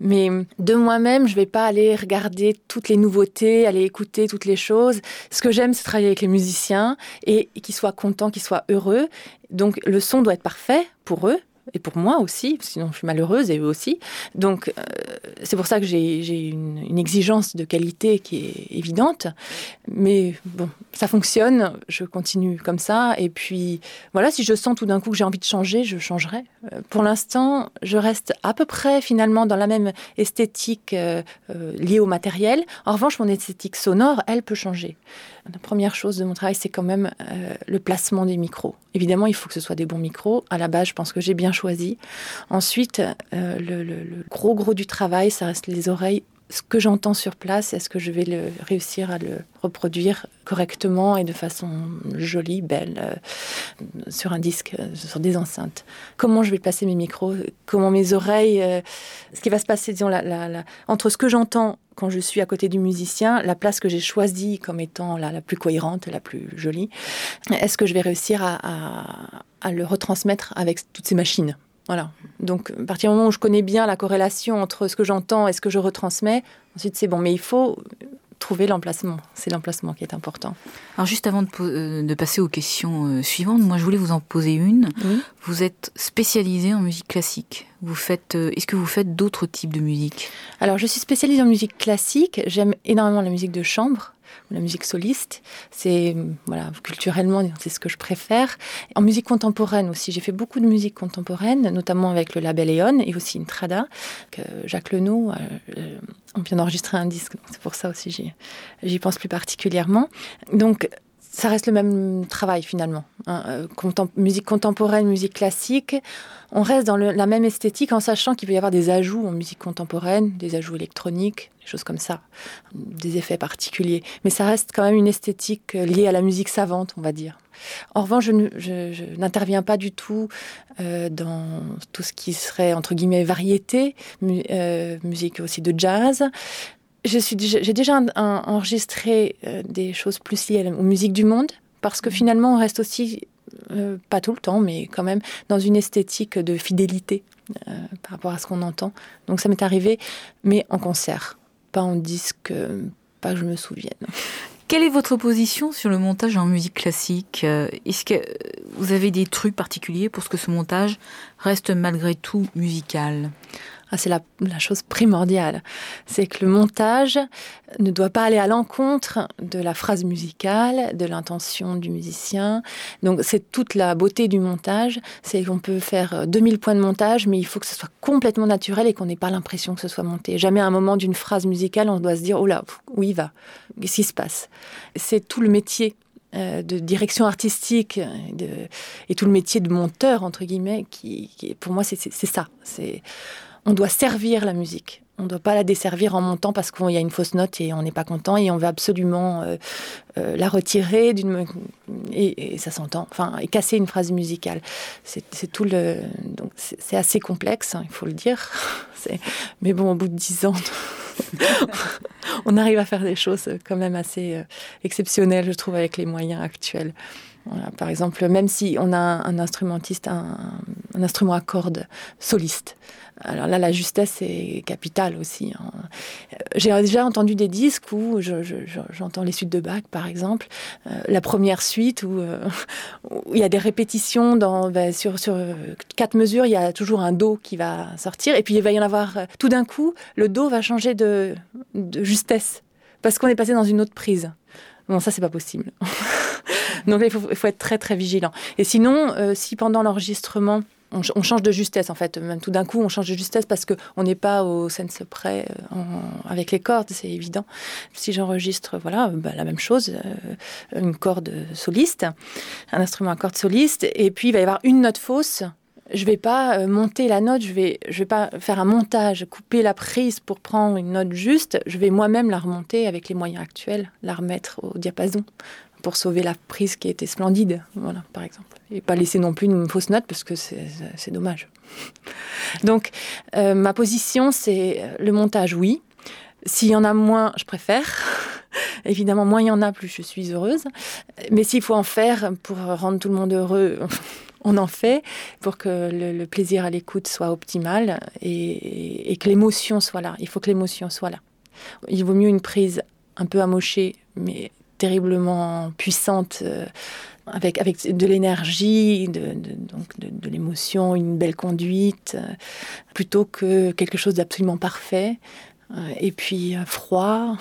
Mais de moi-même, je vais pas aller regarder toutes les nouveautés, aller écouter toutes les choses. Ce que j'aime, c'est travailler avec les musiciens et, et qu'ils soient contents, qu'ils soient heureux. Donc, le son doit être parfait pour eux et pour moi aussi, sinon je suis malheureuse et eux aussi. Donc euh, c'est pour ça que j'ai une, exigence de qualité qui est évidente. Mais bon, ça fonctionne, je continue comme ça. Et puis voilà, si je sens tout d'un coup que j'ai envie de changer, je changerai. Euh, pour l'instant, je reste à peu près finalement dans la même esthétique euh, liée au matériel. En revanche, mon esthétique sonore, elle peut changer. La première chose de mon travail, c'est quand même euh, le placement des micros. Évidemment, il faut que ce soit des bons micros. À la base, je pense que j'ai bien choisi. Ensuite, euh, le, gros gros du travail, ça reste les oreilles ce que j'entends sur place, est-ce que je vais réussir à le reproduire correctement et de façon jolie, belle, euh, sur un disque, euh, sur des enceintes? Comment je vais placer mes micros? Comment mes oreilles euh, Ce qui va se passer, disons, entre ce que j'entends quand je suis à côté du musicien, la place que j'ai choisie comme étant la, plus cohérente, la plus jolie, est-ce que je vais réussir à le retransmettre avec toutes ces machines? Voilà. Donc, à partir du moment où je connais bien la corrélation entre ce que j'entends et ce que je retransmets, ensuite c'est bon. Mais il faut trouver l'emplacement. C'est l'emplacement qui est important. Alors juste avant de, euh, de passer aux questions euh, suivantes, moi je voulais vous en poser une. Oui. Vous êtes spécialisée en musique classique. Vous faites, euh, est-ce que vous faites d'autres types de musique? Alors je suis spécialisée en musique classique. J'aime énormément la musique de chambre la musique soliste. C'est voilà, culturellement, c'est ce que je préfère. En musique contemporaine aussi, j'ai fait beaucoup de musique contemporaine, notamment avec le label Eon et aussi Intrada, que Jacques Lenot, euh, on vient d'enregistrer un disque, c'est pour ça aussi j'y pense plus particulièrement. Donc ça reste le même travail finalement. Hein, euh, musique contemporaine, musique classique. On reste dans la même esthétique en sachant qu'il peut y avoir des ajouts en musique contemporaine, des ajouts électroniques, des choses comme ça, des effets particuliers. Mais ça reste quand même une esthétique euh, liée à la musique savante, on va dire. En revanche, je, n'interviens pas du tout euh, dans tout ce qui serait entre guillemets variété, mu musique aussi de jazz j'ai déjà un, un, enregistré euh, des choses plus liées aux musiques du monde parce que finalement on reste aussi euh, pas tout le temps mais quand même dans une esthétique de fidélité euh, par rapport à ce qu'on entend. Donc ça m'est arrivé mais en concert pas en disque pas que je me souvienne. Quelle est votre position sur le montage en musique classique est-ce que vous avez des trucs particuliers pour ce que ce montage reste malgré tout musical? Ah, c'est la, chose primordiale. C'est que le montage ne doit pas aller à l'encontre de la phrase musicale, de l'intention du musicien. Donc c'est toute la beauté du montage, c'est qu'on peut faire 2000 points de montage, mais il faut que ce soit complètement naturel et qu'on n'ait pas l'impression que ce soit monté. Jamais à un moment d'une phrase musicale, on doit se dire, oh là, où il va? Qu'est-ce qui se passe? C'est tout le métier euh, de direction artistique de, et tout le métier de monteur entre guillemets qui, qui pour moi c'est ça c'est on doit servir la musique. On ne doit pas la desservir en montant parce qu'il y a une fausse note et on n'est pas content et on veut absolument euh, euh, la retirer d'une et, et ça s'entend. Enfin et casser une phrase musicale. C'est tout le donc c'est assez complexe hein, il faut le dire. Mais bon au bout de dix ans on arrive à faire des choses quand même assez euh, exceptionnelles je trouve avec les moyens actuels par exemple même si on a un, instrumentiste un, instrument à cordes soliste alors là la justesse est capitale aussi hein. j'ai déjà entendu des disques où j'entends je, je, les suites de bac par exemple euh, la première suite où, euh, où il y a des répétitions dans bah, sur sur quatre mesures il y a toujours un dos qui va sortir et puis il va y en avoir euh, tout d'un coup le dos va changer de, de justesse parce qu'on est passé dans une autre prise bon ça c'est pas possible donc il faut, il faut être très très vigilant et sinon euh, si pendant l'enregistrement on, change de justesse en fait. Même tout d'un coup, on change de justesse parce qu'on n'est pas au sens près euh, avec les cordes, c'est évident. Si j'enregistre, voilà, bah, la même chose, euh, une corde soliste, un instrument à corde soliste, et puis il va y avoir une note fausse. Je vais pas monter la note, je vais, je vais pas faire un montage, couper la prise pour prendre une note juste. Je vais moi-même la remonter avec les moyens actuels, la remettre au diapason pour sauver la prise qui était splendide, voilà, par exemple. Et pas laisser non plus une fausse note parce que c'est dommage. Donc, euh, ma position, c'est le montage, oui. S'il y en a moins, je préfère. Évidemment, moins il y en a, plus je suis heureuse. Mais s'il faut en faire pour rendre tout le monde heureux, on en fait pour que le, plaisir à l'écoute soit optimal et, et que l'émotion soit là. Il faut que l'émotion soit là. Il vaut mieux une prise un peu amochée, mais terriblement puissante, euh, avec, avec de l'énergie, de, donc de, l'émotion, une belle conduite, euh, plutôt que quelque chose d'absolument parfait. Euh, et puis froid,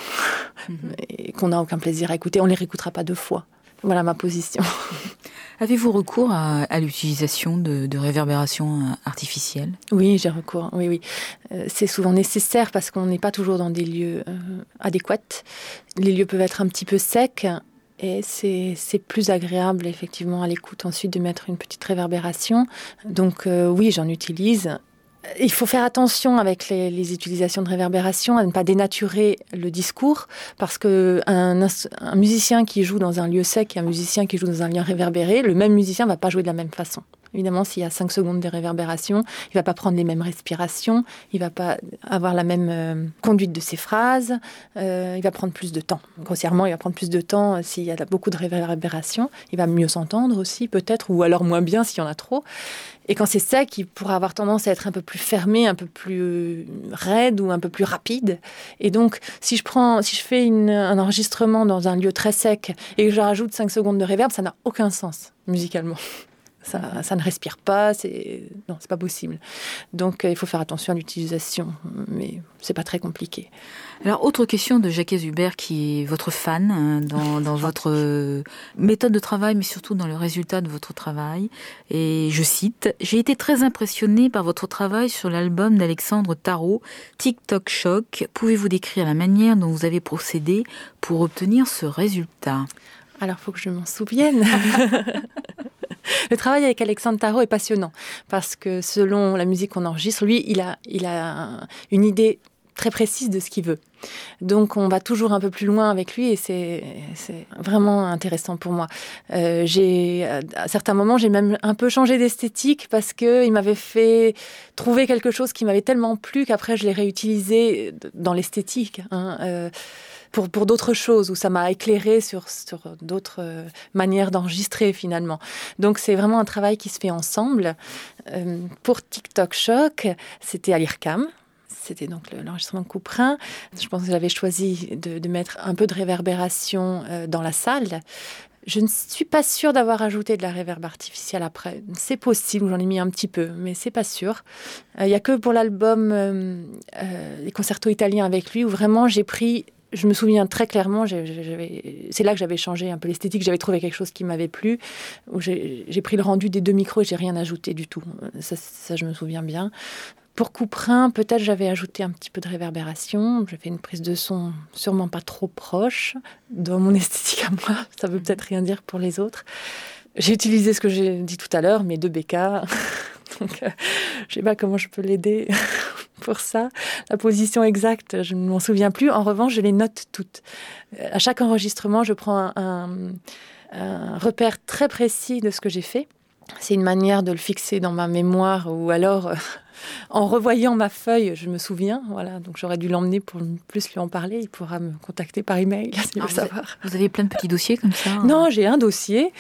mhm. et qu'on n'a aucun plaisir à écouter. On ne les réécoutera pas deux fois. Voilà ma position. Avez-vous recours à, l'utilisation de, de, réverbération artificielle Oui, j'ai recours. Oui, oui. c'est souvent nécessaire parce qu'on n'est pas toujours dans des lieux adéquats. Les lieux peuvent être un petit peu secs et c'est plus agréable effectivement à l'écoute ensuite de mettre une petite réverbération. Donc euh, oui, j'en utilise. Il faut faire attention avec les, utilisations de réverbération à ne pas dénaturer le discours parce que un, un, musicien qui joue dans un lieu sec et un musicien qui joue dans un lieu réverbéré, le même musicien va pas jouer de la même façon. Évidemment, s'il y a 5 secondes de réverbération, il va pas prendre les mêmes respirations, il va pas avoir la même euh, conduite de ses phrases, euh, il va prendre plus de temps. Grossièrement, il va prendre plus de temps euh, s'il y a beaucoup de réverbération. Il va mieux s'entendre aussi, peut-être, ou alors moins bien s'il y en a trop. Et quand c'est sec, il pourra avoir tendance à être un peu plus fermé, un peu plus raide ou un peu plus rapide. Et donc, si je prends, si je fais un enregistrement dans un lieu très sec et que je rajoute 5 secondes de réverb, ça n'a aucun sens musicalement. Ça, ça, ne respire pas, c'est non, c'est pas possible. Donc euh, il faut faire attention à l'utilisation, mais c'est pas très compliqué. Alors autre question de Jacques Hubert qui est votre fan hein, dans, dans votre euh, méthode de travail, mais surtout dans le résultat de votre travail. Et je cite J'ai été très impressionné par votre travail sur l'album d'Alexandre Tarot, TikTok Shock. Pouvez-vous décrire la manière dont vous avez procédé pour obtenir ce résultat? Alors, il faut que je m'en souvienne. Le travail avec Alexandre Tarot est passionnant parce que selon la musique qu'on enregistre, lui, il a, il a une idée très précise de ce qu'il veut. Donc on va toujours un peu plus loin avec lui et c'est vraiment intéressant pour moi. Euh, à certains moments j'ai même un peu changé d'esthétique parce que il m'avait fait trouver quelque chose qui m'avait tellement plu qu'après je l'ai réutilisé dans l'esthétique. Hein. Euh, pour, pour d'autres choses, où ça m'a éclairé sur, sur d'autres euh, manières d'enregistrer finalement. Donc c'est vraiment un travail qui se fait ensemble. Euh, pour TikTok Shock, c'était à l'IRCAM, c'était donc l'enregistrement Couperin. Je pense que j'avais choisi de, mettre un peu de réverbération euh, dans la salle. Je ne suis pas sûre d'avoir ajouté de la réverb artificielle après. C'est possible, j'en ai mis un petit peu, mais c'est pas sûr. Il n'y a que pour l'album Les concertos italiens avec lui où vraiment j'ai pris je me souviens très clairement, c'est là que j'avais changé un peu l'esthétique, j'avais trouvé quelque chose qui m'avait plu, j'ai pris le rendu des deux micros et j'ai rien ajouté du tout. Ça, je me souviens bien. Pour Couperin, peut-être j'avais ajouté un petit peu de réverbération, j'ai fait une prise de son sûrement pas trop proche dans mon esthétique à moi, ça veut peut-être rien dire pour les autres. J'ai utilisé ce que j'ai dit tout à l'heure, mes deux BK, donc euh, je sais pas comment je peux l'aider pour ça. La position exacte, je ne m'en souviens plus. En revanche, je les note toutes. Euh, à chaque enregistrement, je prends un, un repère très précis de ce que j'ai fait. C'est une manière de le fixer dans ma mémoire ou alors euh, en revoyant ma feuille, je me souviens, voilà, donc j'aurais dû l'emmener pour plus lui en parler. Il pourra me contacter par email ah, vous savoir. Avez, vous avez plein de petits dossiers comme ça hein. Non, j'ai un dossier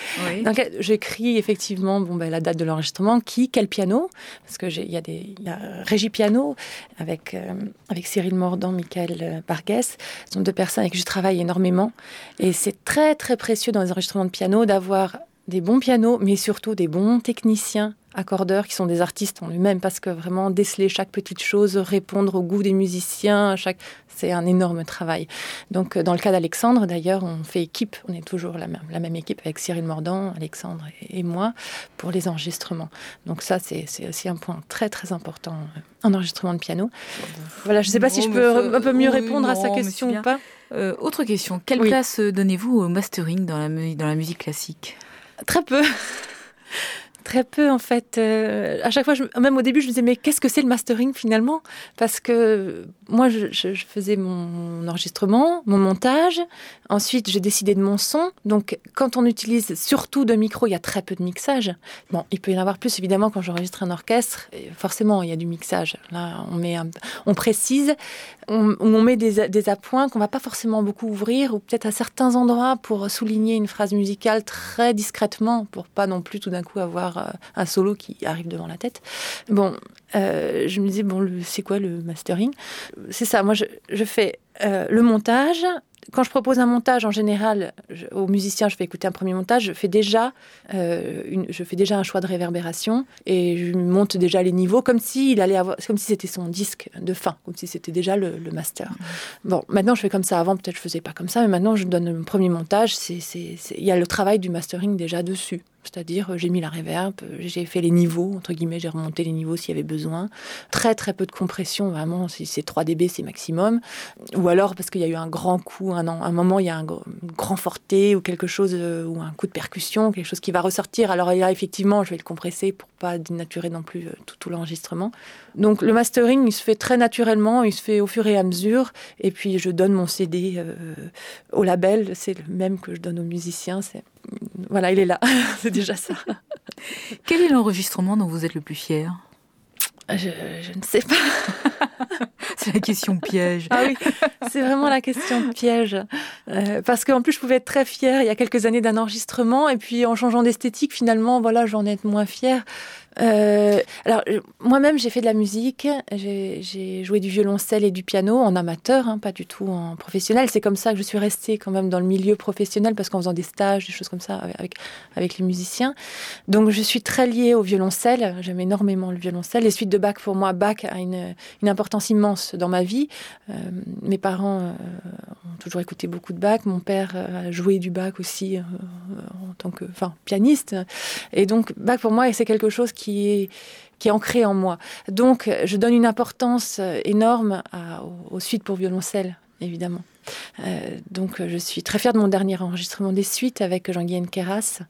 dans lequel j'écris effectivement bon, ben, la date de l'enregistrement, qui, quel piano, parce que il y a des y a Régie Piano avec euh, avec Cyril Mordant, Michael Barguès, ce sont deux personnes avec qui je travaille énormément, et c'est très très précieux dans les enregistrements de piano d'avoir des bons pianos, mais surtout des bons techniciens accordeurs qui sont des artistes en eux-mêmes parce que vraiment déceler chaque petite chose, répondre au goût des musiciens, chaque c'est un énorme travail. Donc dans le cas d'Alexandre d'ailleurs, on fait équipe, on est toujours la même, la même équipe avec Cyril Mordant, Alexandre et, moi pour les enregistrements. Donc ça c'est aussi un point très très important en enregistrement de piano. Voilà, je ne sais pas si je peux un peu mieux répondre à sa question ou pas? Euh, autre question, quelle place donnez-vous au mastering dans la, dans la musique classique? Très peu. Très peu en fait. Euh, à chaque fois, même au début, je me disais mais qu'est-ce que c'est le mastering finalement? Parce que moi, je, faisais mon enregistrement, mon montage. Ensuite, j'ai décidé de mon son. Donc, quand on utilise surtout de micros, il y a très peu de mixage. Bon, il peut y en avoir plus évidemment quand j'enregistre un orchestre. Forcément, il y a du mixage. Là, on met, on précise, on, on met des, des appoints qu'on va pas forcément beaucoup ouvrir, ou peut-être à certains endroits pour souligner une phrase musicale très discrètement, pour pas non plus tout d'un coup avoir euh, un solo qui arrive devant la tête. Bon, euh, je me disais, bon, c'est quoi le mastering? C'est ça, moi je, fais euh, le montage, quand je propose un montage, en général, aux musiciens, je fais écouter un premier montage, je fais déjà, euh, une, je fais déjà un choix de réverbération et je monte déjà les niveaux comme si il allait avoir, comme si c'était son disque de fin, comme si c'était déjà le, master. Mmh. Bon, maintenant je fais comme ça. Avant, peut-être je faisais pas comme ça, mais maintenant je donne le premier montage. Il y a le travail du mastering déjà dessus. C'est-à-dire, j'ai mis la reverb, j'ai fait les niveaux, entre guillemets, j'ai remonté les niveaux s'il y avait besoin. Très, très peu de compression, vraiment, si c'est 3 dB, c'est maximum. Ou alors, parce qu'il y a eu un grand coup, un, un moment, il y a un grand forté ou quelque chose, euh, ou un coup de percussion, quelque chose qui va ressortir. Alors là, effectivement, je vais le compresser pour pas dénaturer non plus euh, tout, l'enregistrement. Donc, le mastering, il se fait très naturellement, il se fait au fur et à mesure. Et puis, je donne mon CD euh, au label, c'est le même que je donne aux musiciens. Voilà, il est là. c'est déjà ça. Quel est l'enregistrement dont vous êtes le plus fier? Je, ne sais pas. c'est la question piège. Ah oui, c'est vraiment la question piège. Euh, parce qu'en plus, je pouvais être très fière il y a quelques années d'un enregistrement, et puis en changeant d'esthétique, finalement, voilà, j'en ai moins fière. Euh, alors, moi-même, j'ai fait de la musique. J'ai joué du violoncelle et du piano en amateur, hein, pas du tout en professionnel. C'est comme ça que je suis restée quand même dans le milieu professionnel parce qu'en faisant des stages, des choses comme ça avec, les musiciens. Donc, je suis très liée au violoncelle. J'aime énormément le violoncelle. Les suites de Bach, pour moi, Bach a une, importance immense dans ma vie. Euh, mes parents euh, ont toujours écouté beaucoup de Bach. Mon père a joué du Bach aussi en tant que pianiste. Et donc, Bach, pour moi, c'est quelque chose qui qui est ancré en moi. Donc, je donne une importance euh, énorme aux suites pour violoncelle, évidemment. Euh, donc, je suis très fière de mon dernier enregistrement des suites avec Jean-Guyen Keras.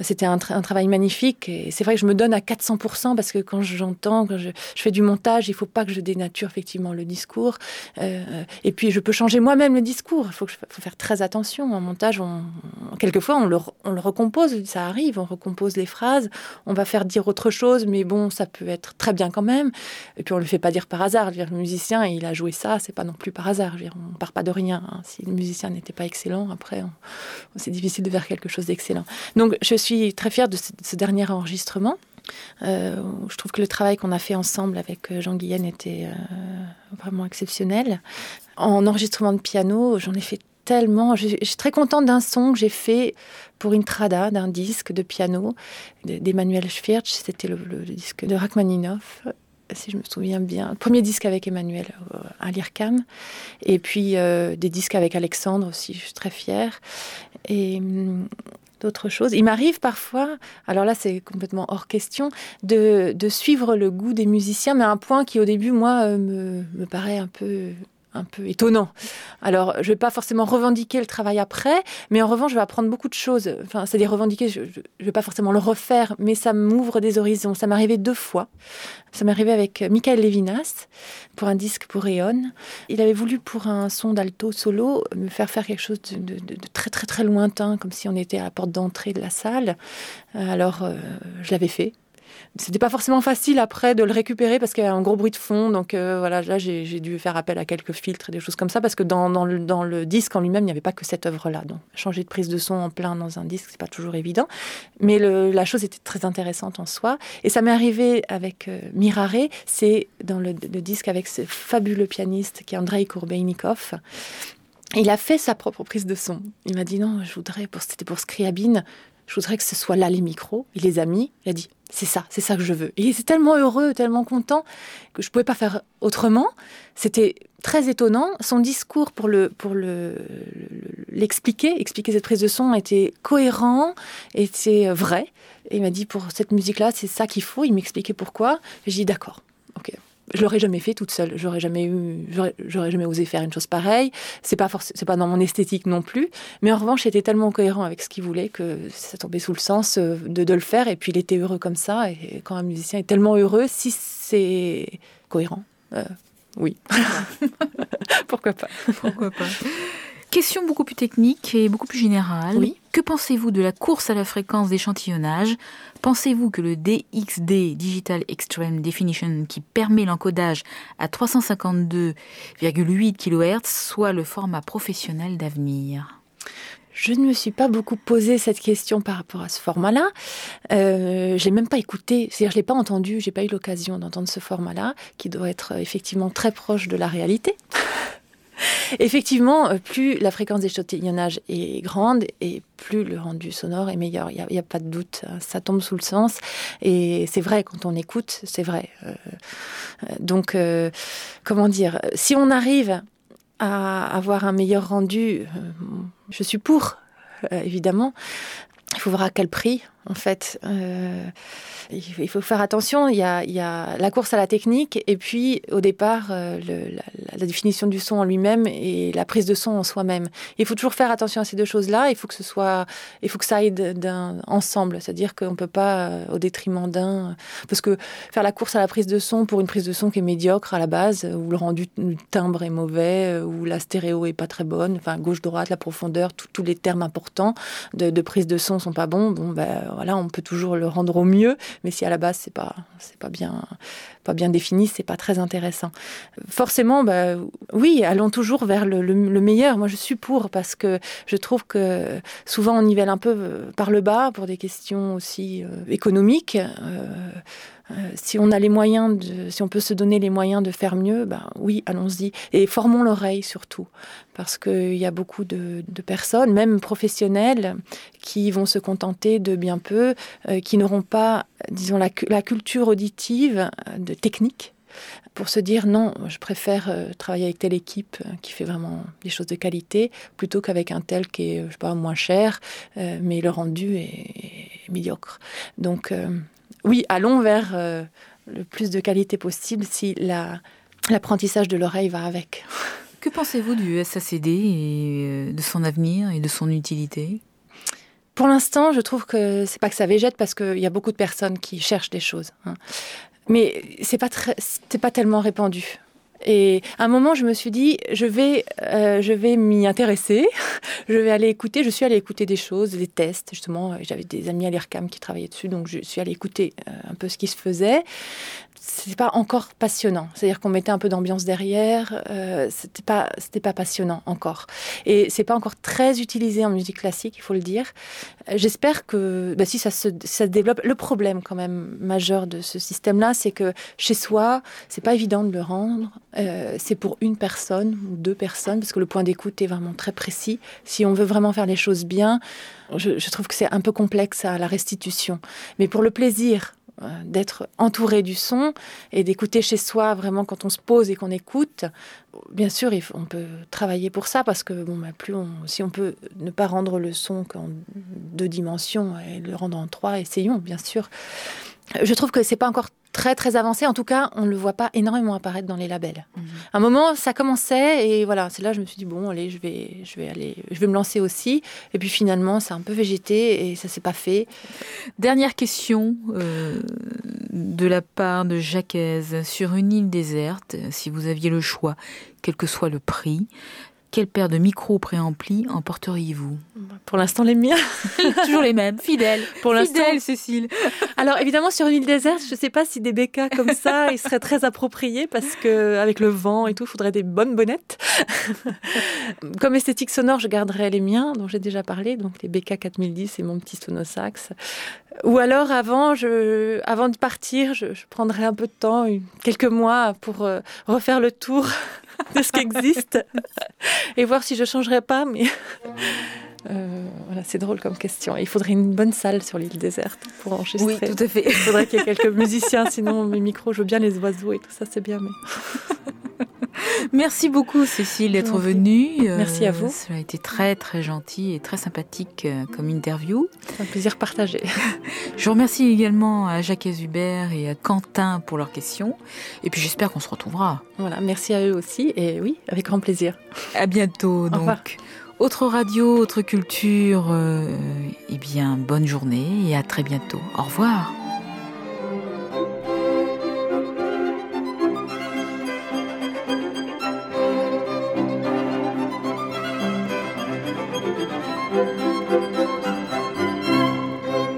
C'était un, travail magnifique c'est vrai que je me donne à 400% parce que quand j'entends, quand je, fais du montage, il faut pas que je dénature effectivement le discours. Euh, et puis, je peux changer moi-même le discours. Il faut, faire très attention. En montage, on, quelquefois, on le, recompose. Ça arrive, on recompose les phrases. On va faire dire autre chose, mais bon, ça peut être très bien quand même. Et puis, on le fait pas dire par hasard. Dire, le musicien, il a joué ça, c'est pas non plus par hasard. Dire, on part pas de rien. Hein. Si le musicien n'était pas excellent, après, c'est difficile de faire quelque chose d'excellent. Donc, je suis très fière de ce, dernier enregistrement. Euh, je trouve que le travail qu'on a fait ensemble avec euh, Jean Guillen était euh, vraiment exceptionnel. En enregistrement de piano, j'en ai fait tellement. Je, suis très contente d'un son que j'ai fait pour Intrada, d'un disque de piano d'Emmanuel Schwirtz. C'était le, disque de Rachmaninoff si je me souviens bien, premier disque avec Emmanuel euh, à l'IRCAM, et puis euh, des disques avec Alexandre aussi, je suis très fière. Et hum, d'autres choses. Il m'arrive parfois, alors là c'est complètement hors question, de, suivre le goût des musiciens, mais un point qui au début, moi, euh, me, me paraît un peu un peu étonnant. Alors, je vais pas forcément revendiquer le travail après, mais en revanche, je vais apprendre beaucoup de choses. Enfin, c'est-à-dire revendiquer, je, ne vais pas forcément le refaire, mais ça m'ouvre des horizons. Ça m'est arrivé deux fois. Ça m'est arrivé avec Michael Levinas pour un disque pour Eon. Il avait voulu pour un son d'alto solo me faire faire quelque chose de, très très très lointain, comme si on était à la porte d'entrée de la salle. Alors, euh, je l'avais fait c'était pas forcément facile après de le récupérer parce qu'il y avait un gros bruit de fond. Donc euh, voilà, là j'ai dû faire appel à quelques filtres et des choses comme ça parce que dans, dans, le, dans le, disque en lui-même, il n'y avait pas que cette œuvre-là. Donc changer de prise de son en plein dans un disque, c'est pas toujours évident. Mais la chose était très intéressante en soi. Et ça m'est arrivé avec euh, Mirare, c'est dans le, disque avec ce fabuleux pianiste qui est Andrei Kourbeinikov. Il a fait sa propre prise de son. Il m'a dit non, je voudrais, pour, c'était pour Scriabine, je voudrais que ce soit là les micros. Il les a mis, il a dit c'est ça, c'est ça que je veux. Et il était tellement heureux, tellement content que je ne pouvais pas faire autrement. C'était très étonnant. Son discours pour le pour le l'expliquer, expliquer cette prise de son était cohérent, était vrai. Et il m'a dit pour cette musique-là, c'est ça qu'il faut. Il m'expliquait pourquoi. J'ai dit d'accord. Ok, je l'aurais jamais fait toute seule. J'aurais jamais eu, j'aurais jamais osé faire une chose pareille. C'est pas c'est pas dans mon esthétique non plus. Mais en revanche, était tellement cohérent avec ce qu'il voulait que ça tombait sous le sens euh, de, de, le faire. Et puis il était heureux comme ça. Et quand un musicien est tellement heureux, si c'est cohérent, euh, oui. Pourquoi pas Pourquoi pas Question beaucoup plus technique et beaucoup plus générale. Oui. Que pensez-vous de la course à la fréquence d'échantillonnage? Pensez-vous que le DXD Digital Extreme Definition, qui permet l'encodage à 352,8 kHz, soit le format professionnel d'avenir? Je ne me suis pas beaucoup posé cette question par rapport à ce format-là. Euh, je l'ai même pas écouté, c'est-à-dire je l'ai pas entendu, j'ai pas eu l'occasion d'entendre ce format-là, qui doit être effectivement très proche de la réalité. Effectivement, euh, plus la fréquence d'échantillonnage est grande et plus le rendu sonore est meilleur. Il n'y a, pas de doute, hein. ça tombe sous le sens. Et c'est vrai, quand on écoute, c'est vrai. Euh, euh, donc, comment dire, si on arrive à avoir un meilleur rendu, je suis pour, évidemment. Il faut voir à quel prix, en fait. Il faut faire attention, il y, a, la course à la technique et puis au départ la, la, définition du son en lui-même et la prise de son en soi-même. Il faut toujours faire attention à ces deux choses-là. Il faut que ce soit, il faut que ça aille d'un ensemble, c'est-à-dire qu'on peut pas euh, au détriment d'un, parce que faire la course à la prise de son pour une prise de son qui est médiocre à la base, où le rendu du timbre est mauvais, euh, où la stéréo est pas très bonne, enfin gauche-droite, la profondeur, tous les termes importants de, de, prise de son sont pas bons. Bon ben on peut toujours le rendre au mieux, mais si à la base c'est pas c'est pas bien pas bien défini, c'est pas très intéressant. Forcément, bah, oui, allons toujours vers le, meilleur. Moi, je suis pour parce que je trouve que souvent on nivelle un peu par le bas pour des questions aussi euh, économiques. Euh, euh, si on a les moyens, si on peut se donner les moyens de faire mieux, ben oui, allons-y. Et formons l'oreille surtout, parce qu'il y a beaucoup de, personnes, même professionnelles, qui vont se contenter de bien peu, euh, qui n'auront pas, disons, la, culture auditive euh, de technique pour se dire non, je préfère travailler avec telle équipe qui fait vraiment des choses de qualité plutôt qu'avec un tel qui est, je sais pas, moins cher, mais le rendu est, médiocre. Donc, oui, allons vers euh, le plus de qualité possible si l'apprentissage de l'oreille va avec. Que pensez-vous du SACD et euh, de son avenir et de son utilité? Pour l'instant, je trouve que c'est pas que ça végète parce qu'il y a beaucoup de personnes qui cherchent des choses. Hein. Mais c'est pas pas tellement répandu. Et à un moment, je me suis dit, je vais, euh, vais m'y intéresser. je vais aller écouter. Je suis allée écouter des choses, des tests. Justement, j'avais des amis à l'IRCAM qui travaillaient dessus, donc je suis allée écouter euh, un peu ce qui se faisait c'est pas encore passionnant. C'est-à-dire qu'on mettait un peu d'ambiance derrière. Euh, c'était pas, c'était pas passionnant encore. Et c'est pas encore très utilisé en musique classique, il faut le dire. Euh, j'espère que, bah, si ça se, ça développe, le problème quand même majeur de ce système-là, c'est que chez soi, c'est pas évident de le rendre. Euh, c'est pour une personne ou deux personnes, parce que le point d'écoute est vraiment très précis. Si on veut vraiment faire les choses bien, je, trouve que c'est un peu complexe à la restitution. Mais pour le plaisir d'être entouré du son et d'écouter chez soi vraiment quand on se pose et qu'on écoute. Bien sûr, on peut travailler pour ça parce que bon, bah, plus on, si on peut ne pas rendre le son qu'en deux dimensions et le rendre en trois, essayons bien sûr. Je trouve que c'est pas encore très très avancé. En tout cas, on ne le voit pas énormément apparaître dans les labels. Mhm. À un moment, ça commençait et voilà, c'est là je me suis dit bon, allez, je vais, je vais aller, je vais me lancer aussi. Et puis finalement, c'est un peu végété et ça s'est pas fait. Dernière question euh, de la part de Jacques sur une île déserte, si vous aviez le choix, quel que soit le prix, quelle paire de micros préamplis emporteriez-vous Pour l'instant, les miens. Toujours les mêmes, fidèles. Pour l'instant, Cécile. Alors évidemment, sur une île déserte, je ne sais pas si des bécas comme ça, ils seraient très appropriés parce que avec le vent et tout, il faudrait des bonnes bonnettes. comme esthétique sonore, je garderais les miens, dont j'ai déjà parlé, donc les BK 4010 et mon petit sonosax. Ou alors, avant, je, avant de partir, je, je prendrais un peu de temps, quelques mois, pour euh, refaire le tour de ce qui existe et voir si je changerais pas. Mais Euh, voilà, c'est drôle comme question. Il faudrait une bonne salle sur l'île déserte pour enregistrer. Oui, tout à fait. Il faudrait qu'il y ait quelques musiciens, sinon mes micros, je veux bien les oiseaux et tout ça, c'est bien. Mais... Merci beaucoup Cécile d'être venue. Merci à vous. Ça a été très très gentil et très sympathique comme interview. C'est un plaisir partagé. Je remercie également à Jacques Hubert et à Quentin pour leurs questions. Et puis j'espère qu'on se retrouvera. Voilà, merci à eux aussi et oui, avec grand plaisir. À bientôt. donc. Autre radio, autre culture, euh, eh bien, bonne journée et à très bientôt. Au revoir.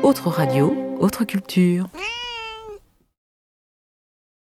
Autre radio, autre culture.